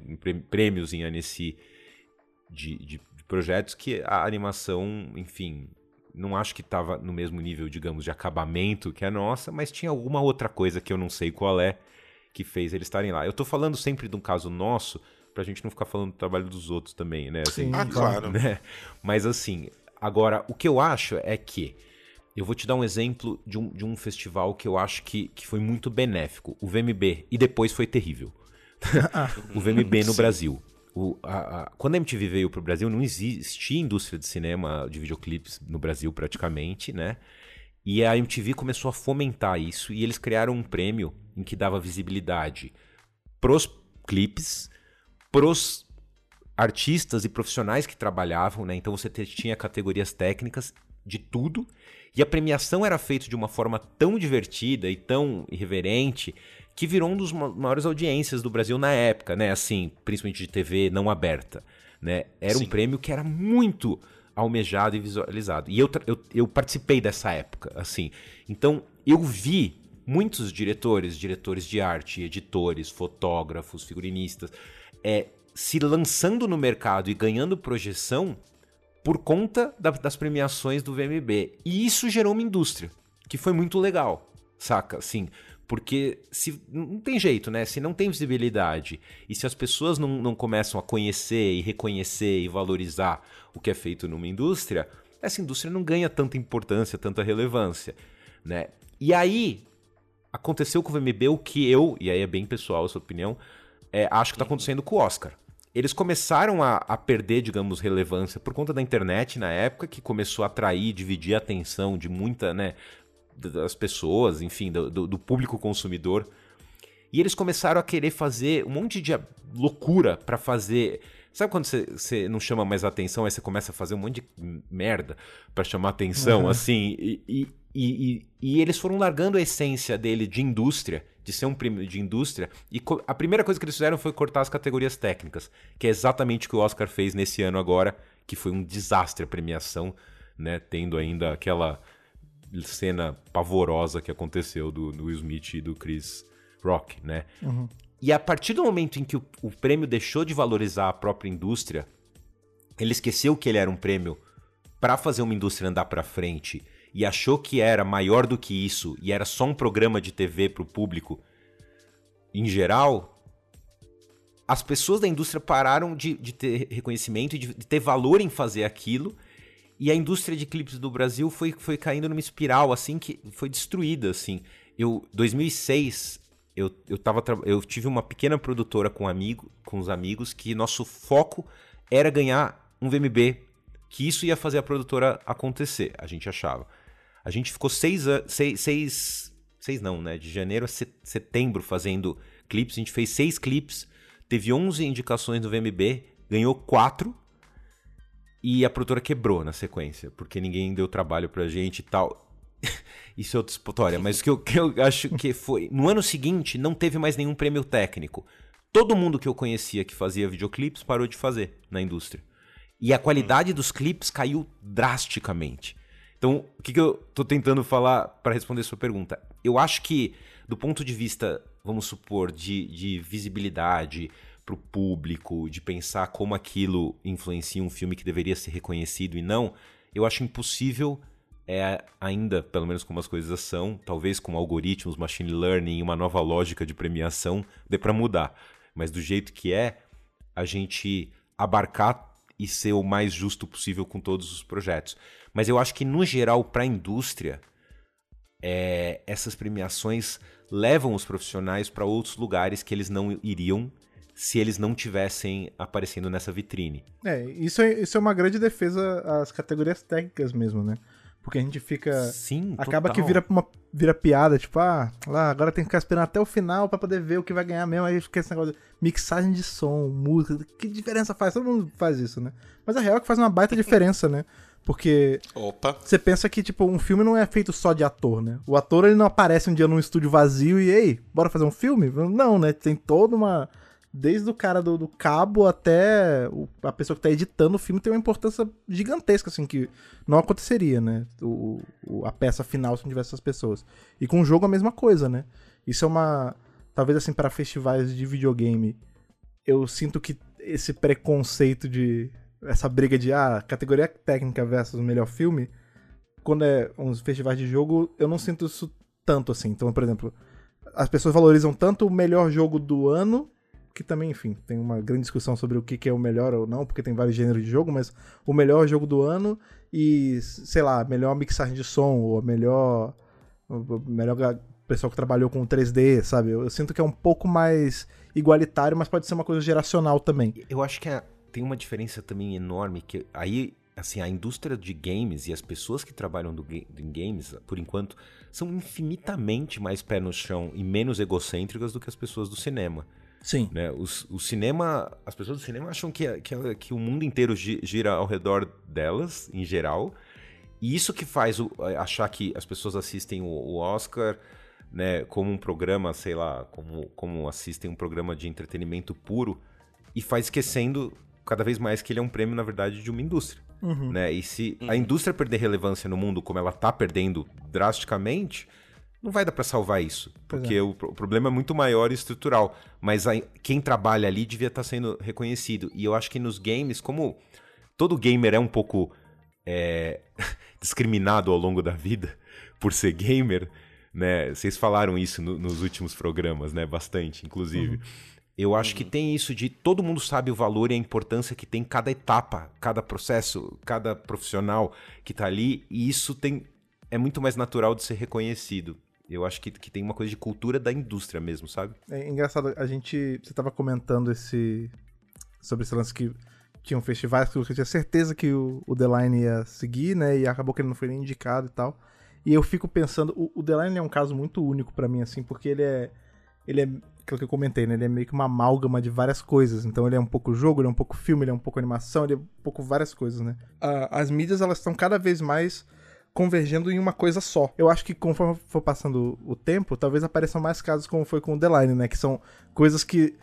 prêmios em Annecy de, de, de, projetos que a animação, enfim, não acho que estava no mesmo nível, digamos, de acabamento que a nossa, mas tinha alguma outra coisa que eu não sei qual é que fez eles estarem lá. Eu estou falando sempre de um caso nosso, pra gente não ficar falando do trabalho dos outros também, né? Assim, ah, claro. Né? Mas assim, agora, o que eu acho é que. Eu vou te dar um exemplo de um, de um festival que eu acho que, que foi muito benéfico, o VMB, e depois foi terrível. o VMB no Brasil. O, a, a, quando a MTV veio para o Brasil, não existia indústria de cinema, de videoclipes no Brasil praticamente, né? E a MTV começou a fomentar isso e eles criaram um prêmio em que dava visibilidade pros clipes, pros artistas e profissionais que trabalhavam, né? Então você tinha categorias técnicas de tudo e a premiação era feita de uma forma tão divertida e tão irreverente que virou um dos maiores audiências do Brasil na época, né? Assim, principalmente de TV não aberta, né? Era Sim. um prêmio que era muito almejado e visualizado. E eu, eu, eu participei dessa época, assim. Então, eu vi muitos diretores, diretores de arte, editores, fotógrafos, figurinistas, é, se lançando no mercado e ganhando projeção por conta da, das premiações do VMB. E isso gerou uma indústria, que foi muito legal, saca? Assim, porque se não tem jeito, né? Se não tem visibilidade e se as pessoas não, não começam a conhecer e reconhecer e valorizar o que é feito numa indústria, essa indústria não ganha tanta importância, tanta relevância, né? E aí aconteceu com o VMB o que eu, e aí é bem pessoal a sua opinião, é, acho que está acontecendo com o Oscar. Eles começaram a, a, perder, digamos, relevância por conta da internet na época, que começou a atrair, dividir a atenção de muita, né, das pessoas, enfim, do, do, público consumidor. E eles começaram a querer fazer um monte de loucura para fazer. Sabe quando você não chama mais atenção, aí você começa a fazer um monte de merda para chamar atenção, uhum. assim? E, e, e, e, eles foram largando a essência dele de indústria, de ser um prêmio de indústria, e a primeira coisa que eles fizeram foi cortar as categorias técnicas, que é exatamente o que o Oscar fez nesse ano agora, que foi um desastre a premiação, né? Tendo ainda aquela cena pavorosa que aconteceu do, do Will Smith e do Chris Rock, né? Uhum. E a partir do momento em que o, o prêmio deixou de valorizar a própria indústria, ele esqueceu que ele era um prêmio para fazer uma indústria andar para frente e achou que era maior do que isso e era só um programa de TV para o público em geral, as pessoas da indústria pararam de, de ter reconhecimento e de, de ter valor em fazer aquilo e a indústria de clipes do Brasil foi, foi caindo numa espiral, assim, que foi destruída, assim. Eu, 2006, eu, eu, tava, eu tive uma pequena produtora com, amigo, com os amigos que nosso foco era ganhar um VMB, que isso ia fazer a produtora acontecer, a gente achava. A gente ficou seis seis, seis, seis não, né, de janeiro a setembro fazendo clipes, a gente fez seis clipes, teve 11 indicações no VMB, ganhou quatro, e a produtora quebrou na sequência, porque ninguém deu trabalho pra gente e tal. Isso é outra história, mas o que eu, que eu acho que foi. No ano seguinte, não teve mais nenhum prêmio técnico. Todo mundo que eu conhecia que fazia videoclipes parou de fazer na indústria. E a qualidade dos clipes caiu drasticamente. Então, o que, que eu tô tentando falar para responder sua pergunta? Eu acho que, do ponto de vista, vamos supor, de, de visibilidade, para o público, de pensar como aquilo influencia um filme que deveria ser reconhecido e não, eu acho impossível é ainda, pelo menos como as coisas são, talvez com algoritmos, machine learning uma nova lógica de premiação, dê para mudar. Mas do jeito que é, a gente abarcar e ser o mais justo possível com todos os projetos. Mas eu acho que, no geral, para a indústria, é, essas premiações levam os profissionais para outros lugares que eles não iriam se eles não tivessem aparecendo nessa vitrine. É, isso é, isso é uma grande defesa às categorias técnicas mesmo, né? Porque a gente fica. Sim, Acaba total. que vira, uma, vira piada, tipo, ah, lá, agora tem que ficar esperando até o final para poder ver o que vai ganhar mesmo. Aí fica esse negócio de mixagem de som, música. Que diferença faz? Todo mundo faz isso, né? Mas a real é que faz uma baita diferença, né? Porque. Opa! Você pensa que, tipo, um filme não é feito só de ator, né? O ator, ele não aparece um dia num estúdio vazio e, ei, bora fazer um filme? Não, né? Tem toda uma desde o cara do, do cabo até o, a pessoa que tá editando o filme tem uma importância gigantesca, assim, que não aconteceria, né? O, o, a peça final se não tivesse essas pessoas. E com o jogo a mesma coisa, né? Isso é uma. Talvez assim, para festivais de videogame, eu sinto que esse preconceito de. Essa briga de ah, categoria técnica versus melhor filme, quando é uns festivais de jogo, eu não sinto isso tanto assim. Então, por exemplo, as pessoas valorizam tanto o melhor jogo do ano que também, enfim, tem uma grande discussão sobre o que, é o melhor ou não, porque tem vários gêneros de jogo, mas o melhor jogo do ano e, sei lá, melhor mixagem de som, ou a melhor. O melhor pessoal que trabalhou com 3D, sabe? Eu, eu, sinto que é um pouco mais igualitário, mas pode ser uma coisa geracional também. Eu acho que é, tem uma diferença também enorme, que aí, assim, a indústria de games e as pessoas que trabalham do, em games, por enquanto, são infinitamente mais pé no chão e menos egocêntricas do que as pessoas do cinema. Sim. Né? O, o, cinema, as pessoas do cinema acham que, que, que o mundo inteiro gira ao redor delas, em geral. E isso que faz o, achar que as pessoas assistem o, o, Oscar né, como um programa, sei lá, como, como assistem um programa de entretenimento puro, e faz esquecendo cada vez mais que ele é um prêmio, na verdade, de uma indústria. Uhum. Né? E se uhum. a indústria perder relevância no mundo como ela está perdendo drasticamente, não vai dar para salvar isso, porque é. o, o, problema é muito maior e estrutural. Mas a, quem trabalha ali devia estar tá sendo reconhecido. E eu acho que nos games, como todo gamer é um pouco é, discriminado ao longo da vida por ser gamer, né? Vocês falaram isso no, nos últimos programas, né? Bastante, inclusive. Uhum. Eu acho uhum. que tem isso de todo mundo sabe o valor e a importância que tem cada etapa, cada processo, cada profissional que está ali, e isso tem é muito mais natural de ser reconhecido. Eu acho que, que tem uma coisa de cultura da indústria mesmo, sabe? É engraçado, a gente. Você tava comentando esse. Sobre esse lance que tinham festivais que eu tinha certeza que o, o The Line ia seguir, né? E acabou que ele não foi nem indicado e tal. E eu fico pensando, o, o The Line é um caso muito único para mim, assim, porque ele é. Ele é. Aquilo que eu comentei, né? Ele é meio que uma amálgama de várias coisas. Então ele é um pouco jogo, ele é um pouco filme, ele é um pouco animação, ele é um pouco várias coisas, né? as mídias, elas estão cada vez mais convergendo em uma coisa só. Eu acho que conforme for passando o tempo, talvez apareçam mais casos como foi com o The Line, né? Que são coisas que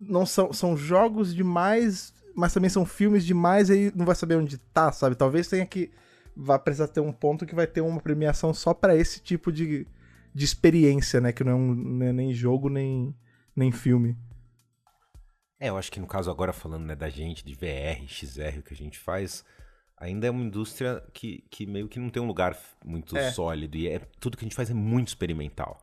não são, são jogos demais, mas também são filmes demais e aí não vai saber onde tá, sabe? Talvez tenha que. Vai precisar ter um ponto que vai ter uma premiação só para esse tipo de, de experiência, né? Que não é, um, não é nem jogo, nem, nem filme. É, eu acho que no caso agora falando né, da gente, de VR, XR, o que a gente faz, ainda é uma indústria que, que meio que não tem um lugar muito é. sólido e é tudo que a gente faz é muito experimental.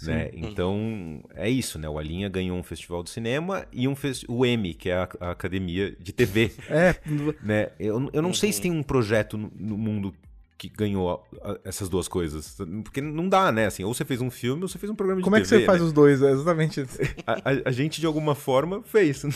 Né? Então é isso, né? O Alinha ganhou um festival de cinema e um o M, que é a, a academia de TV. É. né? Eu, eu não uhum. sei se tem um projeto no, no mundo que ganhou essas duas coisas. Porque não dá, né? Assim, ou você fez um filme ou você fez um programa de Como TV. Como é que você faz né? os dois? É exatamente. a, a, a, gente, de alguma forma, fez, né?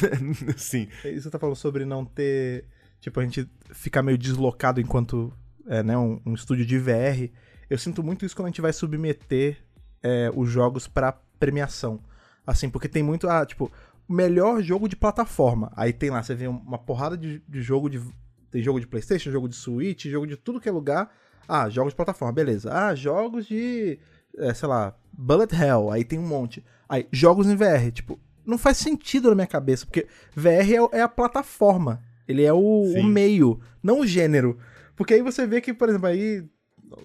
Sim. Isso você tá falando sobre não ter tipo, a gente ficar meio deslocado enquanto é, né, um, um, estúdio de VR. Eu sinto muito isso quando a gente vai submeter é, os jogos para premiação. Assim, porque tem muito, ah, tipo, melhor jogo de plataforma. Aí tem lá, você vê uma porrada de, de jogo de. Tem jogo de Playstation, jogo de Switch, jogo de tudo que é lugar. Ah, jogos de plataforma, beleza. Ah, jogos de. É, sei lá, Bullet Hell, aí tem um monte. Aí, jogos em VR, tipo, não faz sentido na minha cabeça, porque VR é, é a plataforma. Ele é o, o, meio, não o gênero. Porque aí você vê que, por exemplo, aí.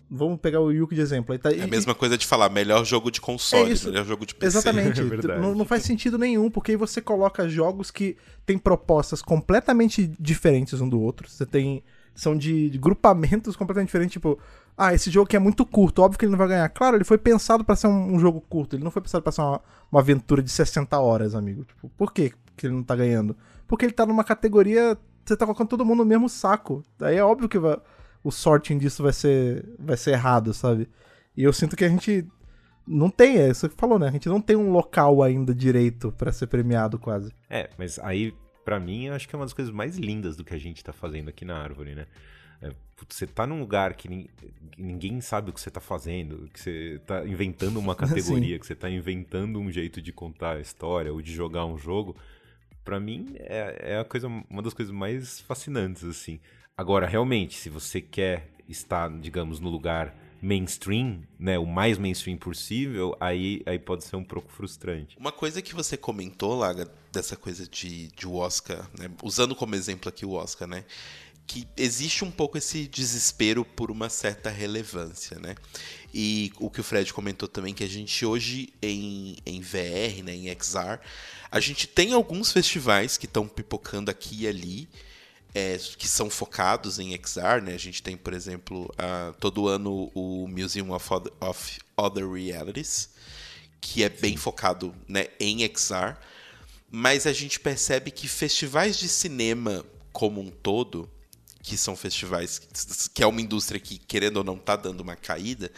Vamos pegar o Yuki de exemplo. Tá, é a mesma coisa de falar melhor jogo de console, é melhor jogo de PC. Exatamente. É não, não, faz sentido nenhum, porque aí você coloca jogos que têm propostas completamente diferentes um do outro. Você tem. São de, de grupamentos completamente diferentes, tipo, ah, esse jogo aqui é muito curto, óbvio que ele não vai ganhar. Claro, ele foi pensado para ser um, um, jogo curto, ele não foi pensado para ser uma, uma aventura de 60 horas, amigo. Tipo, por que que ele não tá ganhando? Porque ele tá numa categoria você tá colocando todo mundo no mesmo saco. Daí é óbvio que vai, o sorting disso vai ser, vai ser errado, sabe? E eu sinto que a gente não tem, é isso que falou, né? A gente não tem um local ainda direito para ser premiado quase. É, mas aí, para mim, eu acho que é uma das coisas mais lindas do que a gente tá fazendo aqui na árvore, né? É, você tá num lugar que, ninguém sabe o que você tá fazendo, que você tá inventando uma categoria, que você tá inventando um jeito de contar a história ou de jogar um jogo para mim é, é a coisa, uma das coisas mais fascinantes, assim. Agora, realmente, se você quer estar, digamos, no lugar mainstream, né, o mais mainstream possível, aí, aí pode ser um pouco frustrante. Uma coisa que você comentou, Laga, dessa coisa de, de Oscar, né, usando como exemplo aqui o Oscar, né, que existe um pouco esse desespero por uma certa relevância, né? E o que o Fred comentou também, que a gente hoje em, em VR, né, em XR, a gente tem alguns festivais que estão pipocando aqui e ali, é, que são focados em XR, né? A gente tem, por exemplo, uh, todo ano o Museum of Other, of Other Realities, que é bem focado né, em XR. mas a gente percebe que festivais de cinema como um todo, que são festivais que é uma indústria que, querendo ou não, está dando uma caída,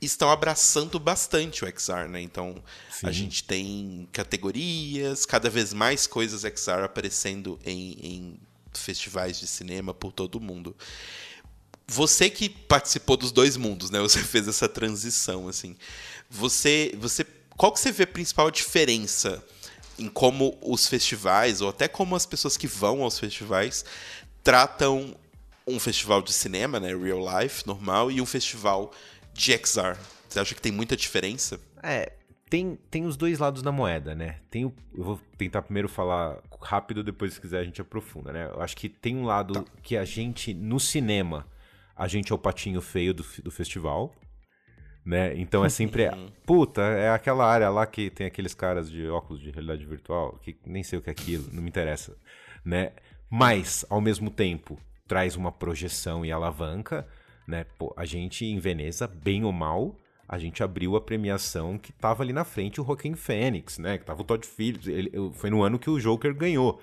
estão abraçando bastante o XR, né? Então, Sim. a gente tem categorias, cada vez mais coisas XR aparecendo em, em festivais de cinema por todo o mundo. Você que participou dos dois mundos, né? Você fez essa transição, assim. Você, você, qual que você vê a principal diferença em como os festivais, ou até como as pessoas que vão aos festivais, tratam um festival de cinema, né, real life, normal, e um festival de XR. Você acha que tem muita diferença? É, tem, tem os dois lados da moeda, né? Tem o, eu vou tentar primeiro falar rápido, depois se quiser a gente aprofunda, né? Eu acho que tem um lado tá. que a gente, no cinema, a gente é o patinho feio do, do festival, né? Então é sempre, uhum. puta, é aquela área lá que tem aqueles caras de óculos de realidade virtual, que nem sei o que é aquilo, não me interessa, né? Mas, ao mesmo tempo, traz uma projeção e alavanca, né? Pô, a gente em Veneza, bem ou mal, a gente abriu a premiação que tava ali na frente o Joaquin Phoenix, né? Que tava o Todd Phillips, ele, foi no ano que o Joker ganhou,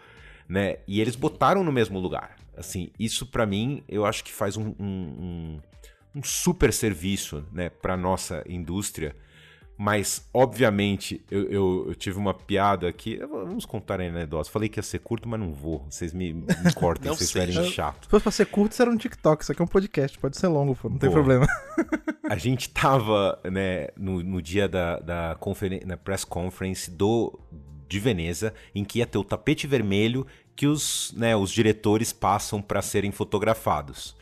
né? E eles botaram no mesmo lugar. Assim, isso para mim, eu acho que faz um, um, um super serviço, né, para nossa indústria. Mas, obviamente, eu, eu, eu, tive uma piada aqui. Vamos contar a anedota. Falei que ia ser curto, mas não vou. Vocês me, me cortem se vocês estiverem chato. Se fosse pra ser curto, isso era um TikTok. Isso aqui é um podcast. Pode ser longo, pô. Não tem Boa. problema. a gente tava, né, no, no dia da, da na press conference do, de Veneza, em que ia ter o tapete vermelho que os, né, os diretores passam para serem fotografados.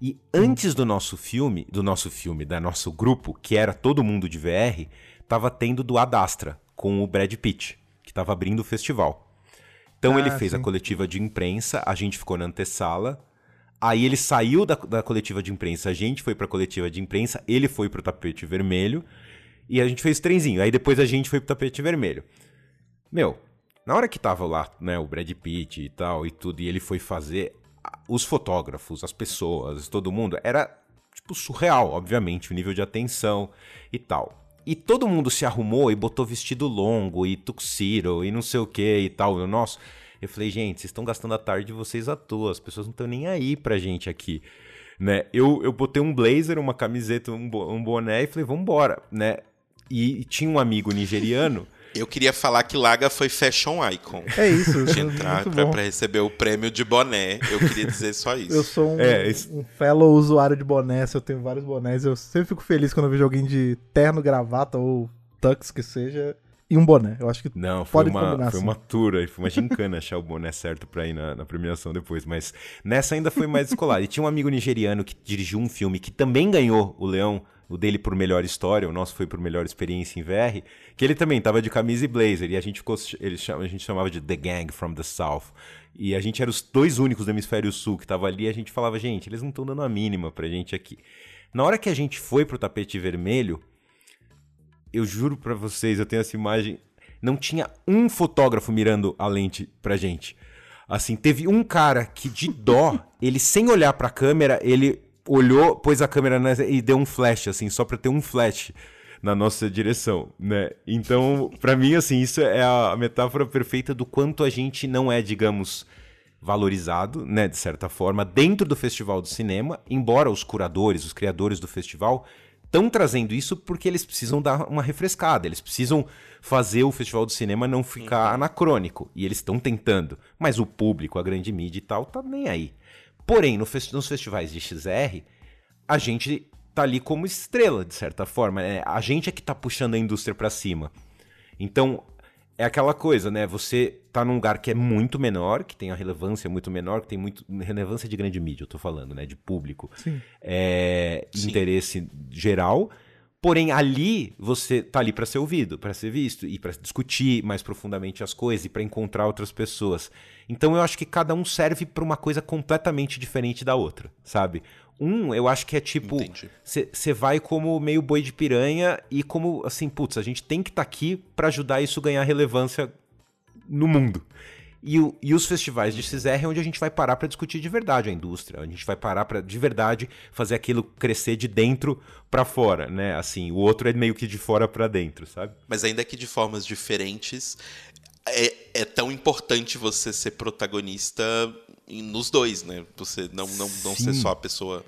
E antes do nosso filme, do nosso filme, da nosso grupo, que era todo mundo de VR, tava tendo do Adastra com o Brad Pitt, que tava abrindo o festival. Então ah, ele fez sim. a coletiva de imprensa, a gente ficou na antessala. Aí ele saiu da, da coletiva de imprensa, a gente foi pra coletiva de imprensa, ele foi pro tapete vermelho e a gente fez trenzinho. Aí depois a gente foi pro tapete vermelho. Meu, na hora que tava lá, né, o Brad Pitt e tal e tudo, e ele foi fazer, os fotógrafos, as pessoas, todo mundo, era tipo surreal, obviamente, o nível de atenção e tal. E todo mundo se arrumou e botou vestido longo e tuxedo e não sei o que e tal. Nossa, eu falei, gente, vocês estão gastando a tarde de vocês à toa, as pessoas não estão nem aí pra gente aqui. Né? Eu, eu botei um blazer, uma camiseta, um, um boné e falei, vambora, né? E, e tinha um amigo nigeriano eu queria falar que Laga foi fashion icon. É isso. De entrar pra, pra, receber o prêmio de boné. Eu queria dizer só isso. Eu sou um, é, um fellow usuário de bonés, eu tenho vários bonés. Eu sempre fico feliz quando eu vejo alguém de terno, gravata ou tux que seja e um boné. Eu acho que não foi pode uma combinar foi assim. uma tour, foi uma gincana achar o boné certo para ir na, na, premiação depois, mas nessa ainda foi mais escolar. E tinha um amigo nigeriano que dirigiu um filme que também ganhou o Leão o dele por melhor história, o nosso foi por melhor experiência em VR, que ele também tava de camisa e blazer, e a gente ficou, ele, a gente chamava de The Gang from the South. E a gente era os dois únicos do hemisfério sul que tava ali, e a gente falava, gente, eles não estão dando a mínima pra gente aqui. Na hora que a gente foi pro tapete vermelho, eu juro pra vocês, eu tenho essa imagem, não tinha um fotógrafo mirando a lente pra gente. Assim, teve um cara que de dó, ele sem olhar pra câmera, ele olhou, pôs a câmera nessa e deu um flash, assim, só pra ter um flash na nossa direção, né? Então, para mim, assim, isso é a metáfora perfeita do quanto a gente não é, digamos, valorizado, né, de certa forma, dentro do Festival do Cinema, embora os curadores, os criadores do festival estão trazendo isso porque eles precisam dar uma refrescada, eles precisam fazer o Festival do Cinema não ficar anacrônico, e eles estão tentando, mas o público, a grande mídia e tal, tá nem aí. Porém, no fest nos festivais de XR, a gente tá ali como estrela, de certa forma. É, a gente é que tá puxando a indústria para cima. Então, é aquela coisa, né? Você tá num lugar que é muito menor, que tem a relevância muito menor, que tem muito relevância de grande mídia, eu tô falando, né? De público. Sim. É, Sim. interesse geral. Porém, ali você tá ali para ser ouvido, para ser visto e para discutir mais profundamente as coisas e para encontrar outras pessoas. Então eu acho que cada um serve para uma coisa completamente diferente da outra, sabe? Um, eu acho que é tipo, você vai como meio boi de piranha e como assim, putz, a gente tem que estar tá aqui para ajudar isso a ganhar relevância no mundo. E, o, e, os festivais de CISR é onde a gente vai parar para discutir de verdade a indústria, onde a gente vai parar para de verdade fazer aquilo crescer de dentro para fora, né? Assim, o outro é meio que de fora para dentro, sabe? Mas ainda que de formas diferentes, é, é tão importante você ser protagonista nos dois, né? Você não, não, não ser só a pessoa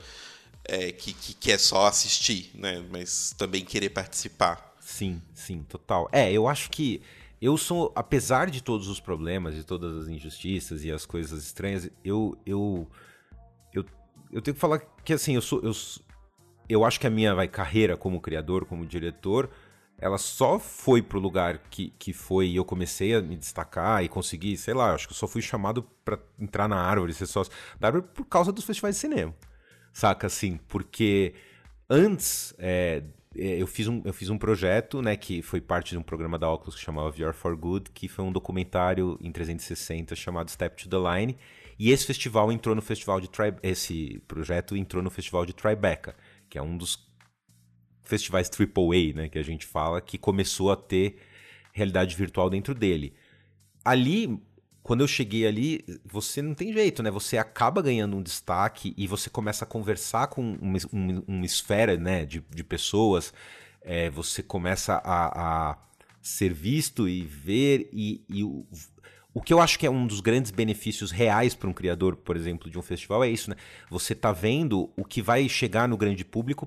é, que, que quer só assistir, né? Mas também querer participar. Sim, sim, total. É, eu acho que eu sou, apesar de todos os problemas, de todas as injustiças e as coisas estranhas, eu eu eu, eu tenho que falar que assim, eu sou eu, eu acho que a minha vai carreira como criador, como diretor, ela só foi pro lugar que, que foi e eu comecei a me destacar e conseguir, sei lá, acho que eu só fui chamado para entrar na árvore, ser sócio da árvore por causa dos festivais de cinema. Saca assim? Porque antes é, eu, fiz um, eu fiz um projeto, né, que foi parte de um programa da Oculus que chamava VR for Good, que foi um documentário em 360 chamado Step to the Line. E esse festival entrou no festival de Tri esse projeto entrou no festival de Tribeca, que é um dos festivais AAA, né, que a gente fala, que começou a ter realidade virtual dentro dele. Ali, quando eu cheguei ali, você não tem jeito, né? Você acaba ganhando um destaque e você começa a conversar com uma, uma, uma esfera né, de, de pessoas, é, você começa a, a, ser visto e ver, e, e o, o que eu acho que é um dos grandes benefícios reais para um criador, por exemplo, de um festival é isso, né? Você tá vendo o que vai chegar no grande público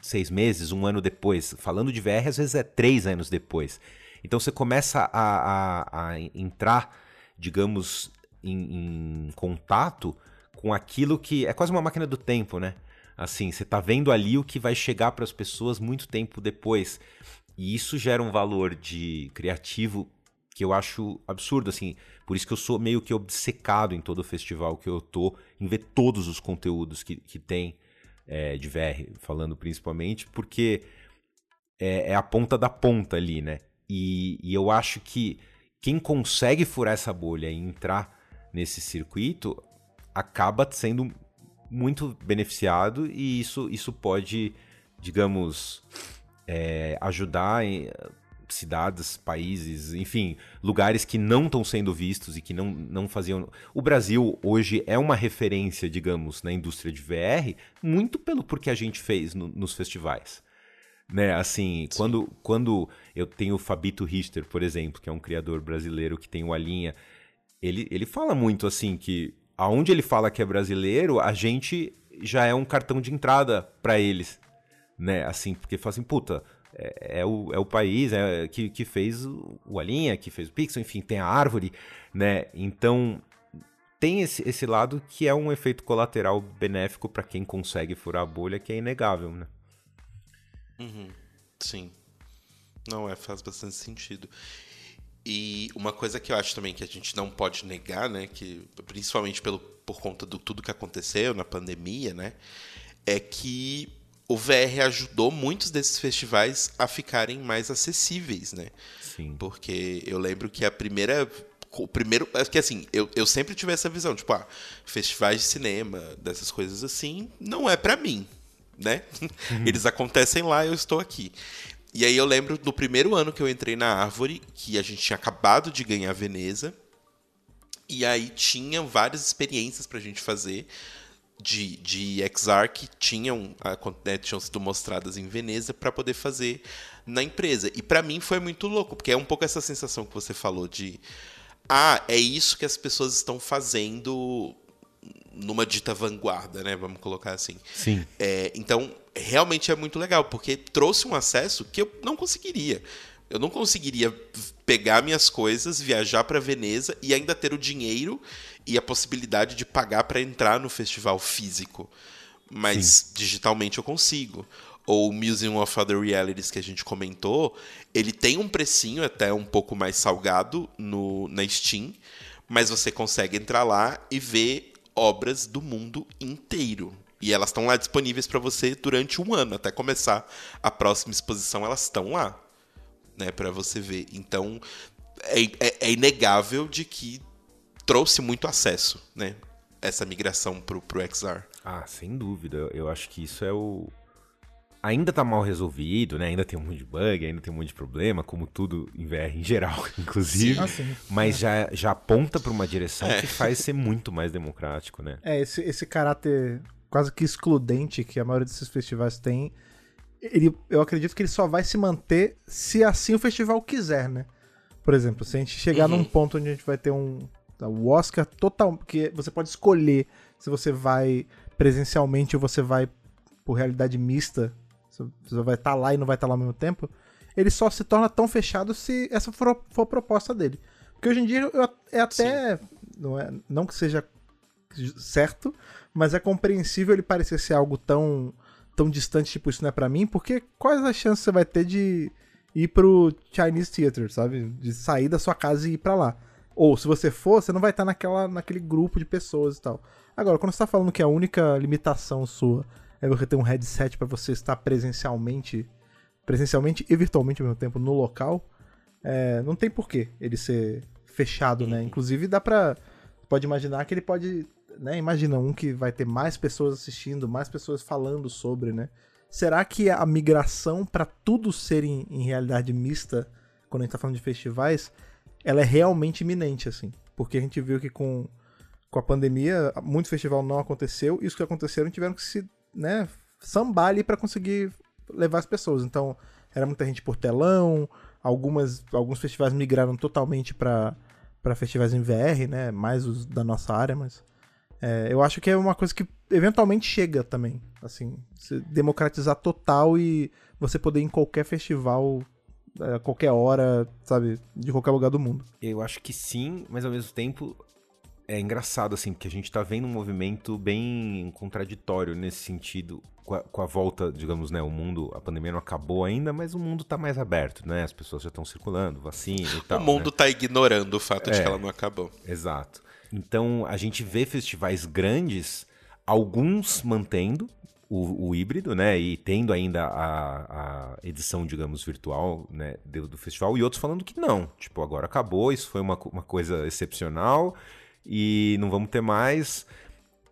seis meses, um ano depois. Falando de VR, às vezes é três anos depois. Então você começa a, a, a entrar, digamos, em, em, contato com aquilo que é quase uma máquina do tempo, né? Assim, você está vendo ali o que vai chegar para as pessoas muito tempo depois. E isso gera um valor de criativo que eu acho absurdo, assim. Por isso que eu sou meio que obcecado em todo o festival que eu tô, em ver todos os conteúdos que, que tem é, de VR, falando principalmente, porque é, é, a ponta da ponta ali, né? E, e eu acho que quem consegue furar essa bolha e entrar nesse circuito acaba sendo muito beneficiado e isso, isso pode, digamos, é, ajudar em, cidades, países, enfim, lugares que não estão sendo vistos e que não, não faziam. O Brasil hoje é uma referência, digamos, na indústria de VR, muito pelo porque a gente fez no, nos festivais. Né, assim, quando, quando eu tenho o Fabito Richter, por exemplo, que é um criador brasileiro que tem o Alinha, ele, ele fala muito assim que aonde ele fala que é brasileiro, a gente já é um cartão de entrada para eles, né? Assim, porque fala assim, puta, é, é, o, é o país é, que, que fez o Alinha, que fez o Pixel, enfim, tem a árvore, né? Então tem esse, esse lado que é um efeito colateral benéfico para quem consegue furar a bolha, que é inegável, né? Uhum. Sim. Não, é, faz bastante sentido. E uma coisa que eu acho também que a gente não pode negar, né, que principalmente pelo, por conta do tudo que aconteceu na pandemia, né, é que o VR ajudou muitos desses festivais a ficarem mais acessíveis, né? Sim. Porque eu lembro que a primeira. O primeiro. É que assim, eu, eu sempre tive essa visão, tipo, ah, festivais de cinema, dessas coisas assim, não é para mim, né? Eles acontecem lá, eu estou aqui. E aí eu lembro do primeiro ano que eu entrei na Árvore, que a gente tinha acabado de ganhar Veneza. E aí tinha várias experiências pra gente fazer de, de XR que tinham, né, tinham sido mostradas em Veneza para poder fazer na empresa. E para mim foi muito louco, porque é um pouco essa sensação que você falou de ah, é isso que as pessoas estão fazendo numa dita vanguarda, né? Vamos colocar assim. Sim. É, então, realmente é muito legal, porque trouxe um acesso que eu não conseguiria. Eu não conseguiria pegar minhas coisas, viajar para Veneza e ainda ter o dinheiro e a possibilidade de pagar para entrar no festival físico. Mas Sim. digitalmente eu consigo. Ou o Museum of Other Realities que a gente comentou, ele tem um precinho até um pouco mais salgado no, na Steam, mas você consegue entrar lá e ver obras do mundo inteiro. E elas estão lá disponíveis para você durante um ano, até começar a próxima exposição, elas estão lá, né, para você ver. Então, é, é, é, inegável de que trouxe muito acesso, né? Essa migração pro, pro XR. Ah, sem dúvida. Eu acho que isso é o. Ainda tá mal resolvido, né? Ainda tem um monte de bug, ainda tem um monte de problema, como tudo em VR em geral, inclusive. Ah, sim. Mas já, já aponta para uma direção é. que faz ser muito mais democrático, né? É, esse, esse caráter quase que excludente que a maioria desses festivais tem, ele, eu acredito que ele só vai se manter se assim o festival quiser, né? Por exemplo, se a gente chegar Uhum. num ponto onde a gente vai ter um. O Oscar total. Porque você pode escolher se você vai presencialmente ou você vai por realidade mista. Você vai estar lá e não vai estar lá ao mesmo tempo. Ele só se torna tão fechado se essa for, for a proposta dele. Porque hoje em dia eu- é até. Não, é, não que seja certo, mas é compreensível ele parecer ser algo tão, tão distante, tipo, isso não é pra mim, porque quais as chances você vai ter de ir pro Chinese Theater, sabe? De sair da sua casa e ir pra lá. Ou se você for, você não vai estar naquela, naquele grupo de pessoas e tal. Agora, quando você tá falando que a única limitação sua é você ter um headset pra você estar presencialmente, presencialmente e virtualmente ao mesmo tempo no local, é, não tem porquê ele ser fechado, né? Inclusive dá pra. Pode imaginar que ele pode. Né? Imagina um que vai ter mais pessoas assistindo, mais pessoas falando sobre, né? Será que a migração para tudo ser em, em realidade mista, quando a gente tá falando de festivais, ela é realmente iminente, assim? Porque a gente viu que com, com a pandemia, muito festival não aconteceu, e os que aconteceram tiveram que se, né, sambar ali pra conseguir levar as pessoas. Então, era muita gente por telão, algumas, alguns festivais migraram totalmente para para festivais em VR, né? Mais os da nossa área, mas é, eu acho que é uma coisa que eventualmente chega também, assim, se democratizar total e você poder ir em qualquer festival a qualquer hora, sabe, de qualquer lugar do mundo. Eu acho que sim, mas ao mesmo tempo é engraçado, assim, porque a gente tá vendo um movimento bem contraditório nesse sentido, com a, com a volta, digamos, né, o mundo, a pandemia não acabou ainda, mas o mundo tá mais aberto, né, as pessoas já estão circulando, vacina e tal. o mundo né? tá ignorando o fato de É. que ela não acabou. Exato. Então a gente vê festivais grandes, alguns mantendo o, o híbrido, né? E tendo ainda a, a edição, digamos, virtual né, do, do festival, e outros falando que não. Tipo, agora acabou, isso foi uma, uma coisa excepcional e não vamos ter mais.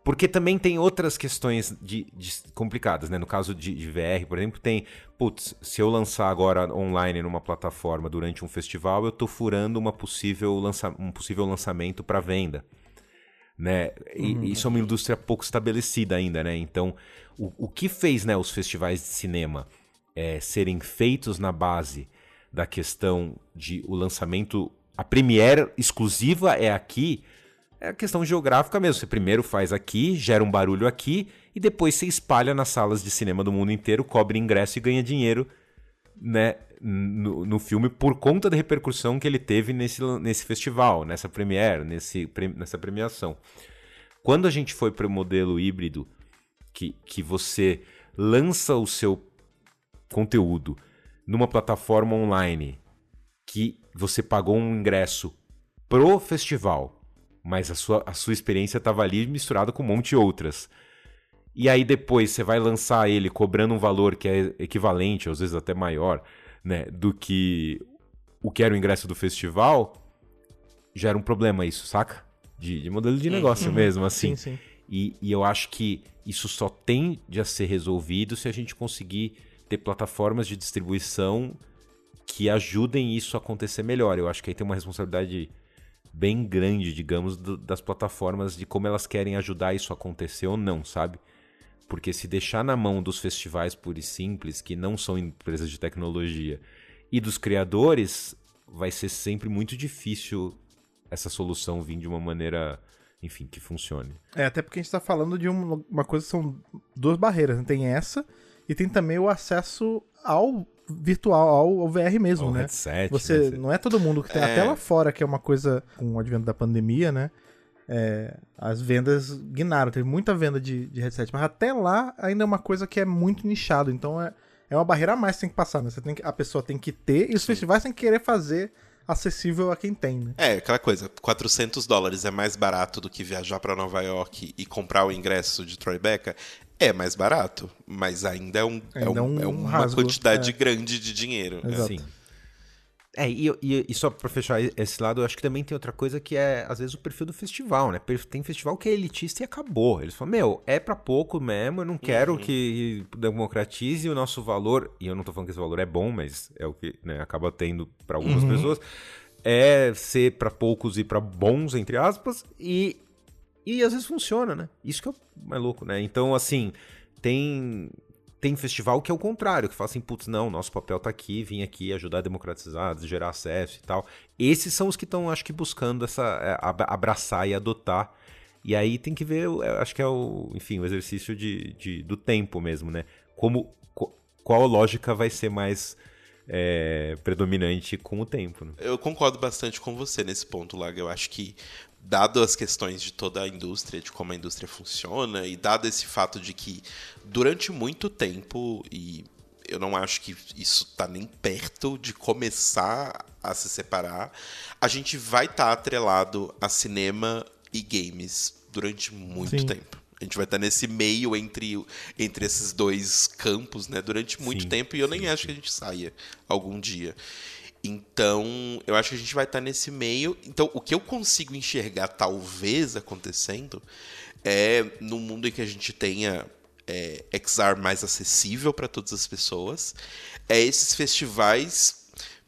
Porque também tem outras questões de, de- complicadas, né? No caso de, de VR, por exemplo, tem, putz, se eu lançar agora online numa plataforma durante um festival, eu tô furando uma possível lança, um possível lançamento para venda, né? E, Isso é uma indústria pouco estabelecida ainda, né? Então, o, o que fez, né, os festivais de cinema é, serem feitos na base da questão de o lançamento, a premiere exclusiva é aqui, é a questão geográfica mesmo. Você primeiro faz aqui, gera um barulho aqui, e depois você espalha nas salas de cinema do mundo inteiro, cobre ingresso e ganha dinheiro né, no, no filme por conta da repercussão que ele teve nesse, nesse festival, nessa premiere, nesse, nessa premiação. Quando a gente foi para o modelo híbrido, que, que você lança o seu conteúdo numa plataforma online que você pagou um ingresso pro festival, mas a sua, a sua experiência estava ali misturada com um monte de outras. E aí depois você vai lançar ele cobrando um valor que é equivalente, às vezes até maior, né, do que o que era o ingresso do festival, gera um problema isso, saca? De, de modelo de negócio mesmo, assim. Uhum. Sim, sim. E, e eu acho que isso só tende a ser resolvido se a gente conseguir ter plataformas de distribuição que ajudem isso a acontecer melhor. Eu acho que aí tem uma responsabilidade bem grande, digamos, do- das plataformas de como elas querem ajudar isso a acontecer ou não, sabe? Porque se deixar na mão dos festivais puros e simples, que não são empresas de tecnologia, e dos criadores, vai ser sempre muito difícil essa solução vir de uma maneira, enfim, que funcione. É, até porque a gente tá falando de um- uma coisa são duas barreiras, né? Tem essa e tem também o acesso ao virtual, ao, ao VR mesmo, Ao né? headset, Você, né? não é todo mundo que tem, É. até lá fora, que é uma coisa, com o advento da pandemia, né? É, as vendas guinaram, teve muita venda de, de headset, mas até lá ainda é uma coisa que é muito nichado, então é, é uma barreira a mais que tem que passar, né? Você tem que, a pessoa tem que ter, e os festivais têm que querer fazer acessível a quem tem, né? É, aquela coisa, 400 dólares é mais barato do que viajar pra Nova York e comprar o ingresso de Tribeca? É mais barato, mas ainda é, um, é, Ainda é um- um é uma rasgo, quantidade é. grande de dinheiro. Exato. Sim. É, e, e- e só pra fechar esse lado, eu acho que também tem outra coisa que é, às vezes, o perfil do festival, né? Tem festival que é elitista e acabou. Eles falam, meu, é pra pouco mesmo, eu não quero que democratize o nosso valor. E eu não tô falando que esse valor é bom, mas é o que né, acaba tendo pra algumas pessoas. É ser pra poucos e pra bons, entre aspas, e, e às vezes funciona, né? Isso que é o mais louco, né? Então, assim, tem tem festival que é o contrário, que fala assim, putz, não, nosso papel tá aqui, vim aqui ajudar a democratizar, gerar acesso e tal. Esses são os que estão, acho que, buscando essa é, abraçar e adotar. E aí tem que ver, acho que é o, enfim, o exercício de, de do tempo mesmo, né? Como, qual lógica vai ser mais é, predominante com o tempo. Né? Eu concordo bastante com você nesse ponto, Laga. Eu acho que, dado as questões de toda a indústria, de como a indústria funciona, e dado esse fato de que durante muito tempo, e eu não acho que isso está nem perto de começar a se separar, a gente vai estar tá atrelado a cinema e games durante muito Sim. tempo. A gente vai estar nesse meio entre, entre esses dois campos, né? Durante muito sim, tempo e eu sim, nem acho sim. que a gente saia algum dia. Então, eu acho que a gente vai estar nesse meio. Então, o que eu consigo enxergar talvez acontecendo é no mundo em que a gente tenha é, XR mais acessível para todas as pessoas, é esses festivais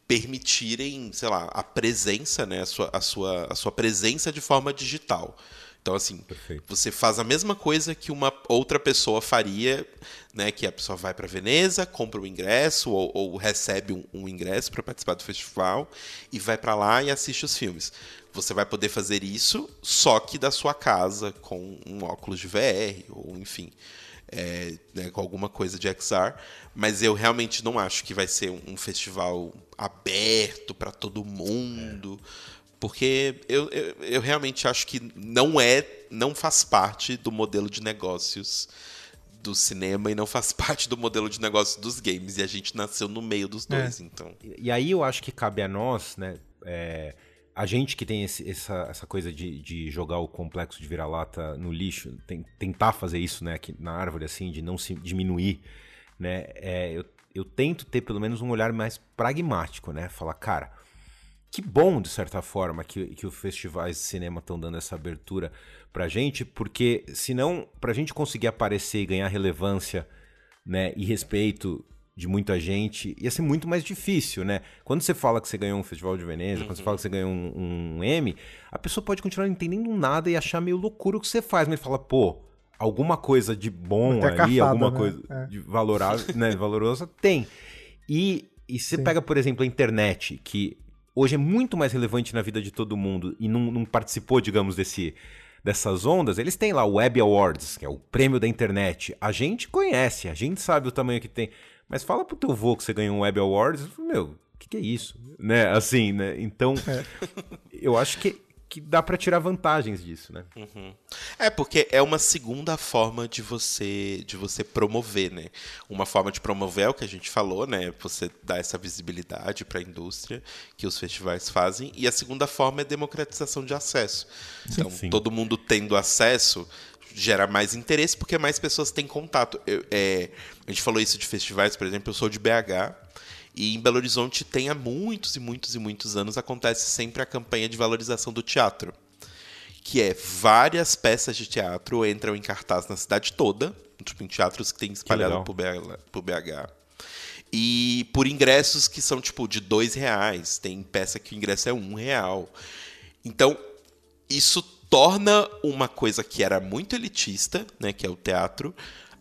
permitirem, sei lá, a presença, né, a sua, a sua, a sua presença de forma digital. Então, assim, Perfeito. você faz a mesma coisa que uma outra pessoa faria, né? Que a pessoa vai para Veneza, compra o um ingresso ou, ou, recebe um, um ingresso para participar do festival e vai para lá e assiste os filmes. Você vai poder fazer isso, só que da sua casa, com um óculos de VR, ou enfim, é, né, com alguma coisa de XR. Mas eu realmente não acho que vai ser um festival aberto para todo mundo. É porque eu, eu, eu, realmente acho que não é, não faz parte do modelo de negócios do cinema e não faz parte do modelo de negócios dos games. E a gente nasceu no meio dos é. dois, é. então. E, e, aí eu acho que cabe a nós, né? É, a gente que tem esse, essa, essa coisa de, de jogar o complexo de vira-lata no lixo, tem, tentar fazer isso, né, aqui na árvore, assim, de não se diminuir, né? É, eu, eu tento ter pelo menos um olhar mais pragmático, né? Falar, cara que bom, de certa forma, que, que os festivais de cinema estão dando essa abertura pra gente, porque senão, pra gente conseguir aparecer e ganhar relevância né, e respeito de muita gente, ia ser muito mais difícil, né? Quando você fala que você ganhou um Festival de Veneza, uhum. quando você fala que você ganhou um, um M, a pessoa pode continuar entendendo nada e achar meio loucura o que você faz, mas fala, pô, alguma coisa de bom ali, alguma né? coisa é. de valorosa, né, valorosa tem. E, e você Sim. pega, por exemplo, a internet, que hoje é muito mais relevante na vida de todo mundo e não, não participou, digamos, desse dessas ondas, eles têm lá o Web Awards, que é o prêmio da internet. A gente conhece, a gente sabe o tamanho que tem. Mas fala pro teu vô que você ganhou um Web Awards, meu, o que, que, é isso? Né? Assim, né? Então, é. eu acho que que dá para tirar vantagens disso, né? Uhum. É porque é uma segunda forma de você de você promover, né? Uma forma de promover é o que a gente falou, né? Você dá essa visibilidade para a indústria que os festivais fazem e a segunda forma é democratização de acesso. Então Sim. todo mundo tendo acesso gera mais interesse porque mais pessoas têm contato. Eu, é, a gente falou isso de festivais, por exemplo, eu sou de BH e em Belo Horizonte tem há muitos e muitos e muitos anos acontece sempre a campanha de valorização do teatro. Que é várias peças de teatro entram em cartaz na cidade toda, tipo, em teatros que tem espalhado por BH, por BH. E por ingressos que são tipo de dois reais. Tem peça que o ingresso é um real. Então, isso torna uma coisa que era muito elitista, né, que é o teatro,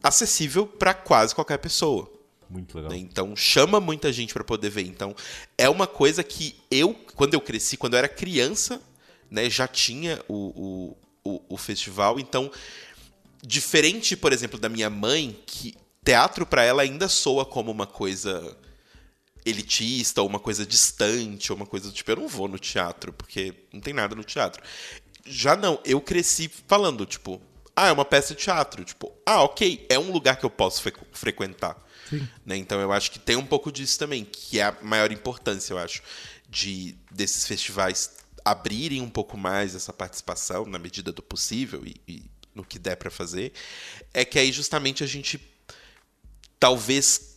acessível para quase qualquer pessoa. Muito legal. Né? Então chama muita gente para poder ver. Então é uma coisa que eu, quando eu cresci, quando eu era criança, né, já tinha o, o, o, o festival. Então, diferente, por exemplo, da minha mãe, que teatro para ela ainda soa como uma coisa elitista, ou uma coisa distante, ou uma coisa do tipo, eu não vou no teatro, porque não tem nada no teatro. Já não, eu cresci falando, tipo, ah, é uma peça de teatro. Tipo, ah, ok, é um lugar que eu posso fre frequentar. Né? Então eu acho que tem um pouco disso também, que é a maior importância, eu acho, de desses festivais abrirem um pouco mais essa participação na medida do possível e, e no que der para fazer, é que aí justamente a gente talvez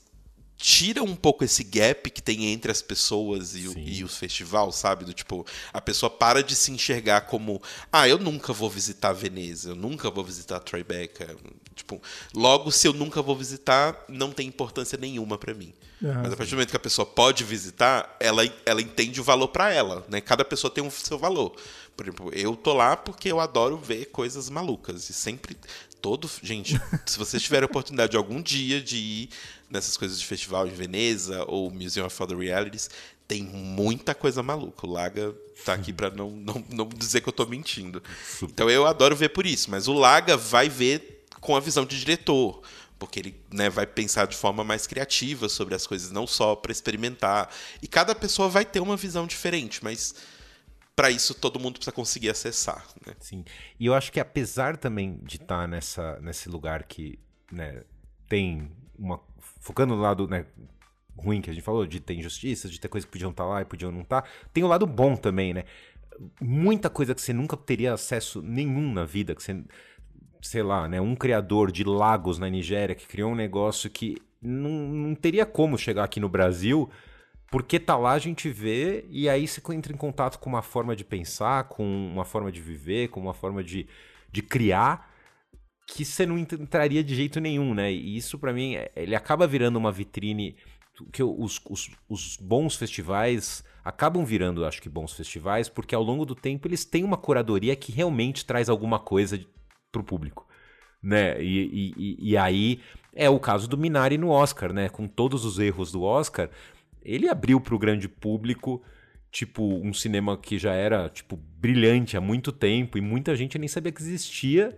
tira um pouco esse gap que tem entre as pessoas e, o, e os festivais, sabe? Do tipo, a pessoa para de se enxergar como, ah, eu nunca vou visitar Veneza, eu nunca vou visitar Tribeca. Tipo, logo, se eu nunca vou visitar, não tem importância nenhuma para mim. Ah, Mas a partir do momento que a pessoa pode visitar, ela, ela entende o valor para ela, né? Cada pessoa tem o seu valor. Por exemplo, eu tô lá porque eu adoro ver coisas malucas. E sempre. Todo. Gente, se vocês tiverem a oportunidade de algum dia de ir nessas coisas de festival em Veneza ou Museum of Other Realities, tem muita coisa maluca. O Laga tá aqui para não, não, não dizer que eu tô mentindo. Então eu adoro ver por isso, mas o Laga vai ver com a visão de diretor porque ele né, vai pensar de forma mais criativa sobre as coisas, não só para experimentar. E cada pessoa vai ter uma visão diferente, mas para isso todo mundo precisa conseguir acessar. Né? Sim. E eu acho que apesar também de estar tá nessa, nesse lugar que né, tem uma. focando no lado né, ruim que a gente falou, de ter injustiças, de ter coisas que podiam estar tá lá e podiam não estar, tá, tem o lado bom também, né? Muita coisa que você nunca teria acesso nenhum na vida, que você sei lá, né, um criador de lagos na Nigéria que criou um negócio que não, não teria como chegar aqui no Brasil, porque tá lá a gente vê e aí você entra em contato com uma forma de pensar, com uma forma de viver, com uma forma de, de criar que você não entraria de jeito nenhum, né? E isso para mim, ele acaba virando uma vitrine que os, os, os, bons festivais acabam virando, acho que bons festivais, porque ao longo do tempo eles têm uma curadoria que realmente traz alguma coisa pro público. Né? E, e, e aí é o caso do Minari no Oscar, né? Com todos os erros do Oscar, ele abriu para o grande público tipo um cinema que já era tipo brilhante há muito tempo e muita gente nem sabia que existia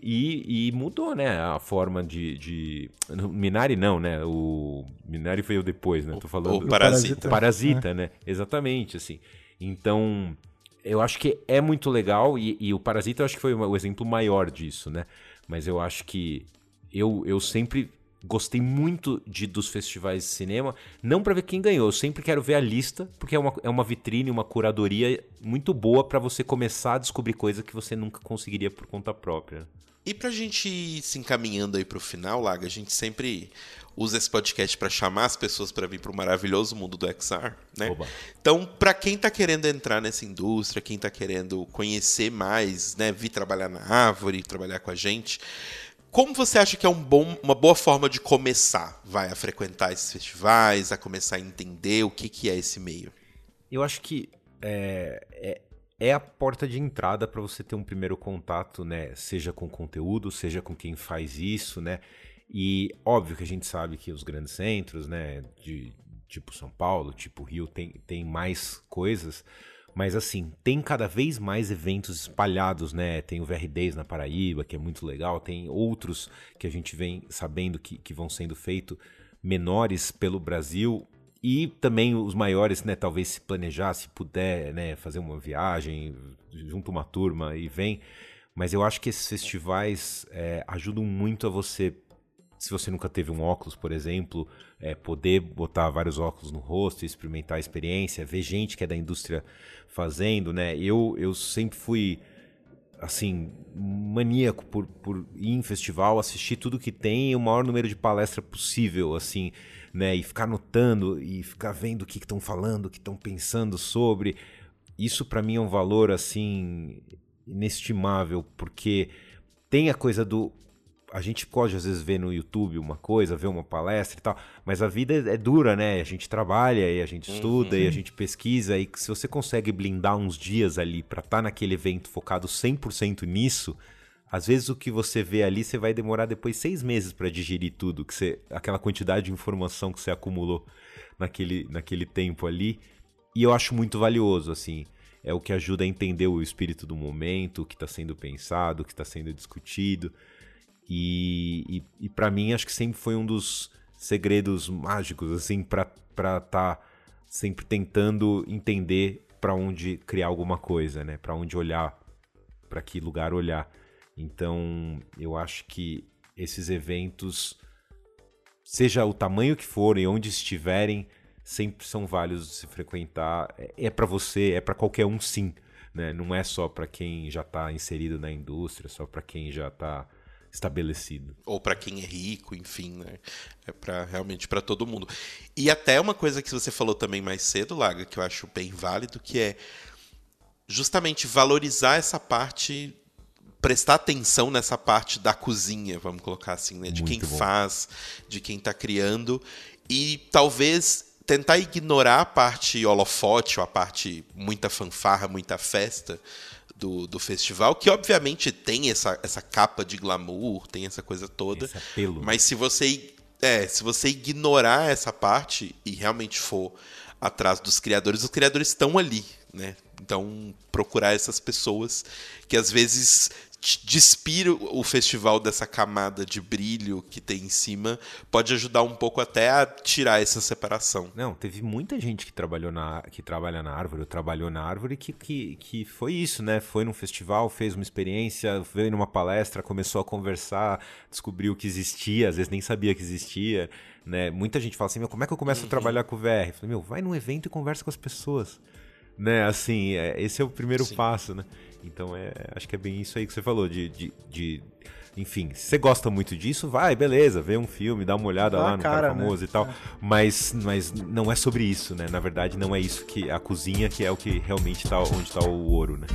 e, e mudou né a forma de, de, Minari não né o Minari veio depois né tô falando o Parasita o Parasita é. né exatamente assim então eu acho que é muito legal e, e, o Parasita eu acho que foi o exemplo maior disso, né? Mas eu acho que eu, eu sempre gostei muito de dos festivais de cinema, não para ver quem ganhou, eu sempre quero ver a lista, porque é uma, é uma vitrine, uma curadoria muito boa para você começar a descobrir coisas que você nunca conseguiria por conta própria. E pra gente ir se encaminhando aí pro final, Laga, a gente sempre usa esse podcast para chamar as pessoas para vir para o maravilhoso mundo do XR, né? Oba. Então, para quem está querendo entrar nessa indústria, quem está querendo conhecer mais, né, vir trabalhar na Árvore, trabalhar com a gente, como você acha que é um bom, uma boa forma de começar, vai a frequentar esses festivais, a começar a entender o que, que é esse meio? Eu acho que é, é, é a porta de entrada para você ter um primeiro contato, né? Seja com conteúdo, seja com quem faz isso, né? E óbvio que a gente sabe que os grandes centros, né, de tipo São Paulo, tipo Rio, tem, tem mais coisas, mas assim, tem cada vez mais eventos espalhados, né? Tem o VR10 na Paraíba, que é muito legal, tem outros que a gente vem sabendo que, que vão sendo feitos menores pelo Brasil e também os maiores, né? Talvez se planejar, se puder, né? Fazer uma viagem, junto uma turma e vem. Mas eu acho que esses festivais é, ajudam muito a você se você nunca teve um óculos, por exemplo, é, poder botar vários óculos no rosto, experimentar a experiência, ver gente que é da indústria fazendo, né? Eu, eu sempre fui assim, maníaco por, por ir em festival, assistir tudo que tem e o maior número de palestra possível, assim, né? E ficar notando e ficar vendo o que estão falando, o que estão pensando sobre. Isso para mim é um valor, assim, inestimável, porque tem a coisa do a gente pode às vezes ver no YouTube uma coisa, ver uma palestra e tal, mas a vida é dura, né? A gente trabalha e a gente estuda uhum. e a gente pesquisa e se você consegue blindar uns dias ali para estar tá naquele evento focado 100% nisso, às vezes o que você vê ali você vai demorar depois seis meses para digerir tudo, que você, aquela quantidade de informação que você acumulou naquele, naquele tempo ali. E eu acho muito valioso, assim. É o que ajuda a entender o espírito do momento, o que está sendo pensado, o que está sendo discutido. E, e, e para mim, acho que sempre foi um dos segredos mágicos, assim, para estar tá sempre tentando entender para onde criar alguma coisa, né? Para onde olhar, para que lugar olhar. Então, eu acho que esses eventos, seja o tamanho que forem, onde estiverem, sempre são válidos de se frequentar. É, é para você, é para qualquer um, sim. Né? Não é só para quem já está inserido na indústria, só para quem já está estabelecido. Ou para quem é rico, enfim, né? É para realmente para todo mundo. E até uma coisa que você falou também mais cedo, Laga, que eu acho bem válido, que é justamente valorizar essa parte prestar atenção nessa parte da cozinha, vamos colocar assim, né? De Muito quem bom. faz, de quem está criando. E talvez tentar ignorar a parte holofote, ou a parte muita fanfarra, muita festa do, do festival, que obviamente tem essa, essa capa de glamour, tem essa coisa toda. Esse apelo. Mas se você, é, se você ignorar essa parte e realmente for atrás dos criadores, os criadores estão ali, né? Então, procurar essas pessoas que às vezes despir o festival dessa camada de brilho que tem em cima pode ajudar um pouco até a tirar essa separação. Não, teve muita gente que trabalhou na que trabalha na árvore, ou trabalhou na árvore que, que, que foi isso, né? Foi num festival, fez uma experiência, veio numa palestra, começou a conversar, descobriu que existia, às vezes nem sabia que existia, né? Muita gente fala assim, meu, como é que eu começo uhum. a trabalhar com o VR? Eu falei, meu, vai num evento e conversa com as pessoas né? Assim, é, esse é o primeiro Sim. passo, né? Então, é, acho que é bem isso aí que você falou, de, de, de enfim, se você gosta muito disso, vai, beleza, vê um filme, dá uma olhada lá no cara, cara né? famoso né? e tal. É. Mas, mas não é sobre isso, né? Na verdade, não é isso que a cozinha que é o que realmente está onde está o ouro, né?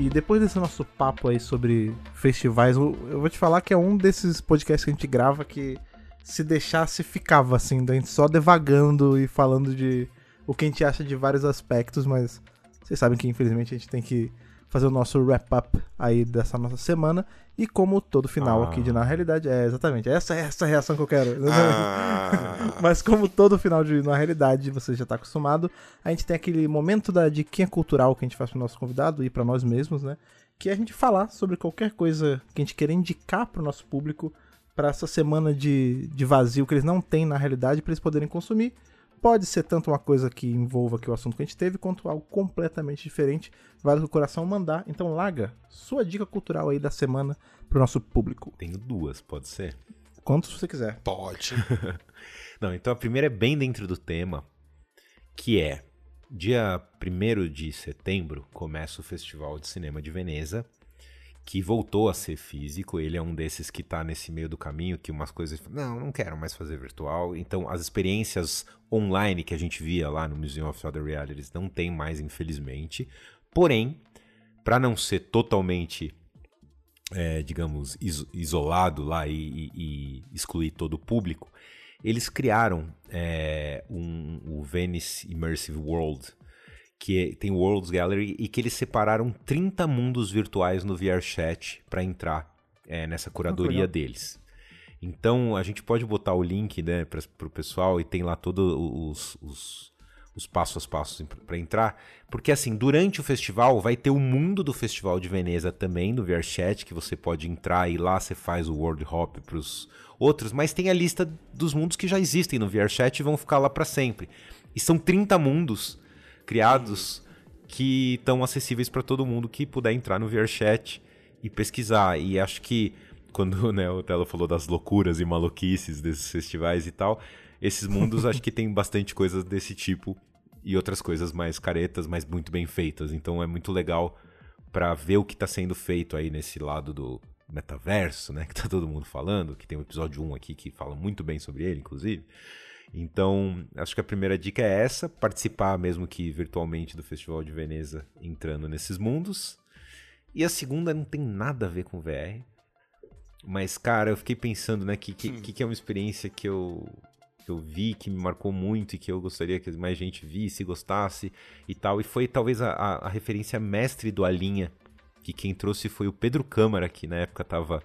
E depois desse nosso papo aí sobre festivais, eu, eu vou te falar que é um desses podcasts que a gente grava que se deixasse ficava assim, da gente só devagando e falando de o que a gente acha de vários aspectos, mas vocês sabem que infelizmente a gente tem que fazer o nosso wrap-up aí dessa nossa semana. E como todo final ah. aqui de Na Realidade, é exatamente, essa é essa reação que eu quero. Ah. Mas como todo final de Na Realidade, você já está acostumado, a gente tem aquele momento da diquinha cultural que a gente faz pro nosso convidado e para nós mesmos, né? Que é a gente falar sobre qualquer coisa que a gente queira indicar pro nosso público para essa semana de, de vazio que eles não têm na realidade para eles poderem consumir Pode ser tanto uma coisa que envolva que o assunto que a gente teve, quanto algo completamente diferente. Vale o coração mandar. Então, Laga, sua dica cultural aí da semana pro nosso público. Tenho duas, pode ser? Quantos você quiser. Pode. Não, então a primeira é bem dentro do tema, que é dia 1 de setembro começa o Festival de Cinema de Veneza que voltou a ser físico. Ele é um desses que está nesse meio do caminho, que umas coisas. Não, não quero mais fazer virtual. Então, as experiências online que a gente via lá no Museum of Other Realities não tem mais, infelizmente. Porém, para não ser totalmente, é, digamos, is isolado lá e, e, e, excluir todo o público, eles criaram é, um, o Venice Immersive World, que tem o Worlds Gallery e que eles separaram 30 mundos virtuais no VRChat para entrar é, nessa curadoria deles. Então a gente pode botar o link né, para o pessoal e tem lá todos os, os, os passos a passos para entrar. Porque assim, durante o festival vai ter o mundo do Festival de Veneza também no VRChat, que você pode entrar e lá você faz o World Hop para os outros, mas tem a lista dos mundos que já existem no VRChat e vão ficar lá para sempre. E são 30 mundos criados que estão acessíveis para todo mundo que puder entrar no VRChat e pesquisar. E acho que quando né, o Telo falou das loucuras e maluquices desses festivais e tal, esses mundos acho que tem bastante coisas desse tipo e outras coisas mais caretas, mas muito bem feitas. Então é muito legal para ver o que está sendo feito aí nesse lado do metaverso, né, que tá todo mundo falando, que tem um episódio 1 aqui que fala muito bem sobre ele, inclusive. Então, acho que a primeira dica é essa: participar, mesmo que virtualmente, do Festival de Veneza, entrando nesses mundos. E a segunda não tem nada a ver com VR. Mas, cara, eu fiquei pensando, né, que, que, que é uma experiência que eu, que eu vi, que me marcou muito e que eu gostaria que mais gente visse, gostasse e tal. E foi talvez a, a, a referência mestre do Alinha, que quem trouxe foi o Pedro Câmara, que na época estava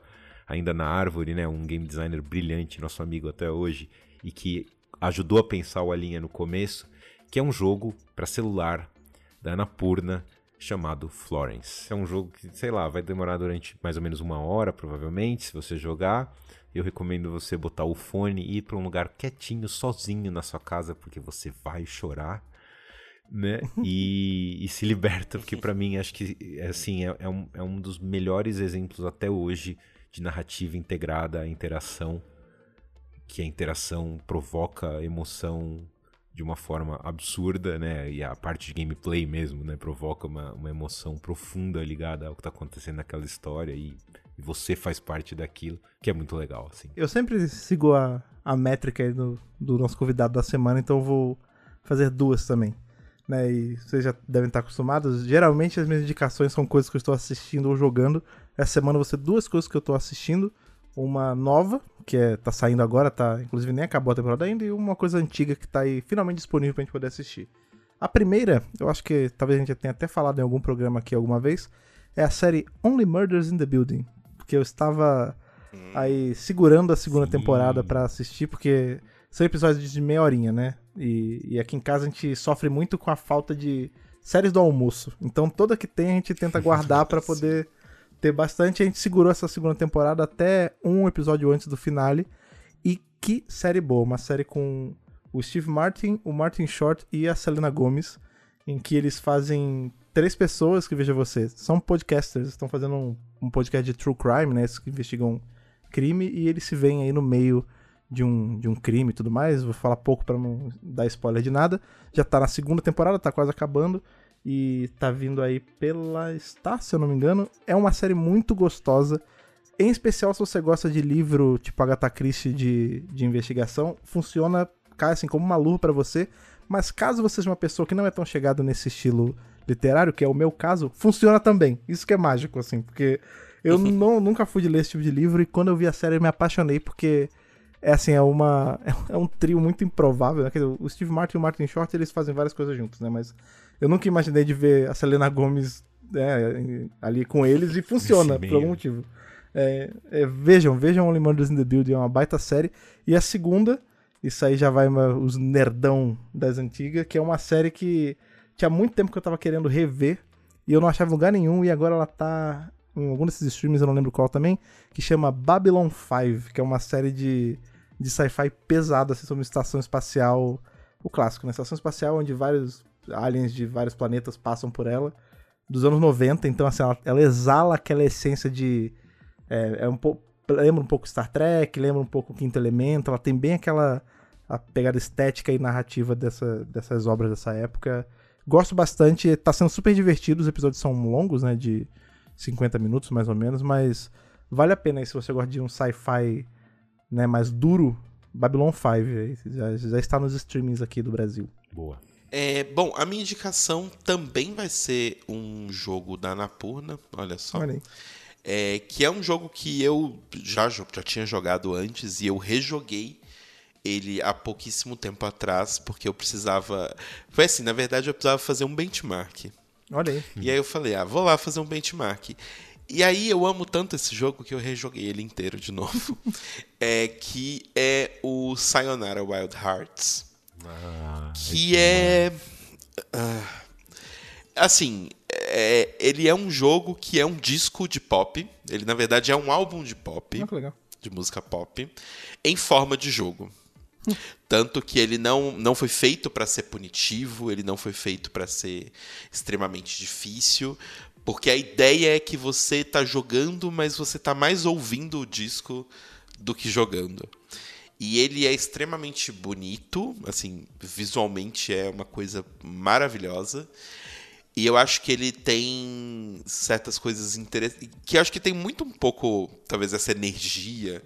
ainda na Árvore, né, um game designer brilhante, nosso amigo até hoje, e que ajudou a pensar o Alinha no começo, que é um jogo para celular da Anapurna chamado Florence. É um jogo que, sei lá, vai demorar durante mais ou menos uma hora, provavelmente, se você jogar. Eu recomendo você botar o fone e ir para um lugar quietinho, sozinho na sua casa, porque você vai chorar, né? E, e se liberta, porque para mim acho que assim é, é, um, é um dos melhores exemplos até hoje de narrativa integrada à interação que a interação provoca emoção de uma forma absurda, né? E a parte de gameplay mesmo, né? Provoca uma, uma emoção profunda ligada ao que está acontecendo naquela história e, e, você faz parte daquilo, que é muito legal, assim. Eu sempre sigo a, a métrica do, do nosso convidado da semana, então vou fazer duas também. Né, e vocês já devem estar acostumados. Geralmente as minhas indicações são coisas que eu estou assistindo ou jogando. Essa semana vão ser duas coisas que eu tô assistindo. Uma nova, que é, tá saindo agora, tá, inclusive nem acabou a temporada ainda, e uma coisa antiga que tá aí finalmente disponível pra gente poder assistir. A primeira, eu acho que talvez a gente já tenha até falado em algum programa aqui alguma vez, é a série Only Murders in the Building. Porque eu estava aí segurando a segunda Sim. temporada pra assistir, porque são episódios de meia horinha, né? E, e aqui em casa a gente sofre muito com a falta de séries do almoço. Então toda que tem a gente tenta guardar pra poder ter bastante. A gente segurou essa segunda temporada até um episódio antes do finale. E que série boa! Uma série com o Steve Martin, o Martin Short e a Selena Gomez, em que eles fazem três pessoas que veja você, são podcasters, estão fazendo um, um podcast de true crime, né, esses que investigam crime e eles se veem aí no meio de um, de um crime e tudo mais. Vou falar pouco pra não dar spoiler de nada. Já tá na segunda temporada, tá quase acabando e tá vindo aí pela Star, se eu não me engano. É uma série muito gostosa. Em especial se você gosta de livro tipo Agatha Christie de, de investigação, funciona cai assim como uma luva pra você. Mas caso você seja uma pessoa que não é tão chegado nesse estilo literário, que é o meu caso, funciona também. Isso que é mágico, assim, porque eu não, nunca fui de ler esse tipo de livro e quando eu vi a série eu me apaixonei porque é assim, é uma é um trio muito improvável, né? Dizer, o Steve Martin e o Martin Short, eles fazem várias coisas juntos, né? Mas eu nunca imaginei de ver a Selena Gomez né, ali com eles e funciona, por algum motivo. É, é, vejam, vejam Only Murders in the Building, é uma baita série. E a segunda, isso aí já vai uma- os nerdão das antigas, que é uma série que tinha muito tempo que eu tava querendo rever e eu não achava lugar nenhum, e agora ela tá em algum desses streams, eu não lembro qual também, que chama Babylon 5, que é uma série de, de sci-fi pesada, assim, sobre estação espacial, o clássico, né? Estação espacial onde vários aliens de vários planetas passam por ela, dos anos 90, então assim, ela, ela exala aquela essência de... É, é um pouco... Lembra um pouco Star Trek, lembra um pouco Quinto Elemento, ela tem bem aquela a pegada estética e narrativa dessa, dessas obras dessa época. Gosto bastante, tá sendo super divertido, os episódios são longos, né, de 50 minutos mais ou menos, mas vale a pena aí se você gosta de um sci-fi né, mais duro, Babylon 5 aí, já, já está nos streamings aqui do Brasil. Boa. É, bom, a minha indicação também vai ser um jogo da Anapurna, olha só. Olha aí. É, que é um jogo que eu já, já tinha jogado antes e eu rejoguei ele há pouquíssimo tempo atrás, porque eu precisava. Foi assim, na verdade eu precisava fazer um benchmark. Olha aí. E aí eu falei, ah, vou lá fazer um benchmark. E aí eu amo tanto esse jogo que eu rejoguei ele inteiro de novo. é que é o Sayonara Wild Hearts. Ah, Que é. ah, assim, é- ele é um jogo que é um disco de pop. Ele, na verdade, é um álbum de pop, Ah, de música pop, em forma de jogo. Tanto que ele não, não foi feito para ser punitivo, ele não foi feito para ser extremamente difícil, porque a ideia é que você tá jogando, mas você tá mais ouvindo o disco do que jogando. E ele é extremamente bonito, assim, visualmente é uma coisa maravilhosa. E eu acho que ele tem certas coisas interessantes. Que eu acho que tem muito um pouco, talvez, essa energia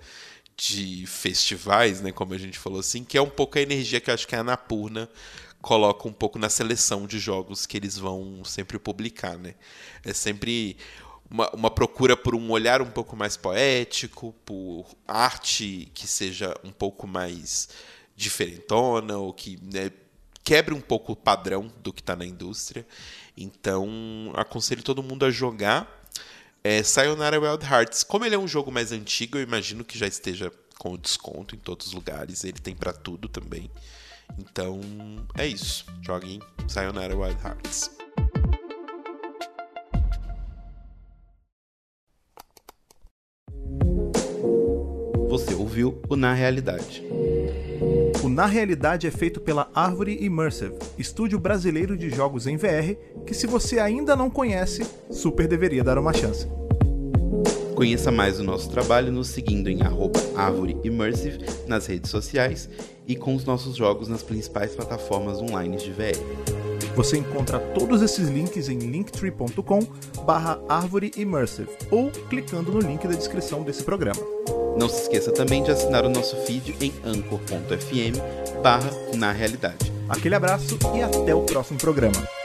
de festivais, né? Como a gente falou assim, que é um pouco a energia que eu acho que a Anapurna coloca um pouco na seleção de jogos que eles vão sempre publicar, né? É sempre uma, uma procura por um olhar um pouco mais poético, por arte que seja um pouco mais diferentona, ou que né, quebre um pouco o padrão do que está na indústria. Então, aconselho todo mundo a jogar é, Sayonara Wild Hearts. Como ele é um jogo mais antigo, eu imagino que já esteja com desconto em todos os lugares. Ele tem pra tudo também. Então, é isso. Joguem Sayonara Wild Hearts. Você ouviu o Na Realidade. O Na Realidade é feito pela Árvore Immersive, estúdio brasileiro de jogos em VR, que se você ainda não conhece, super deveria dar uma chance. Conheça mais o nosso trabalho nos seguindo em arroba Árvore Immersive nas redes sociais e com os nossos jogos nas principais plataformas online de VR. Você encontra todos esses links em linktree.com barra ou clicando no link da descrição desse programa. Não se esqueça também de assinar o nosso feed em anchor.fm barra na realidade. Aquele abraço e até o próximo programa.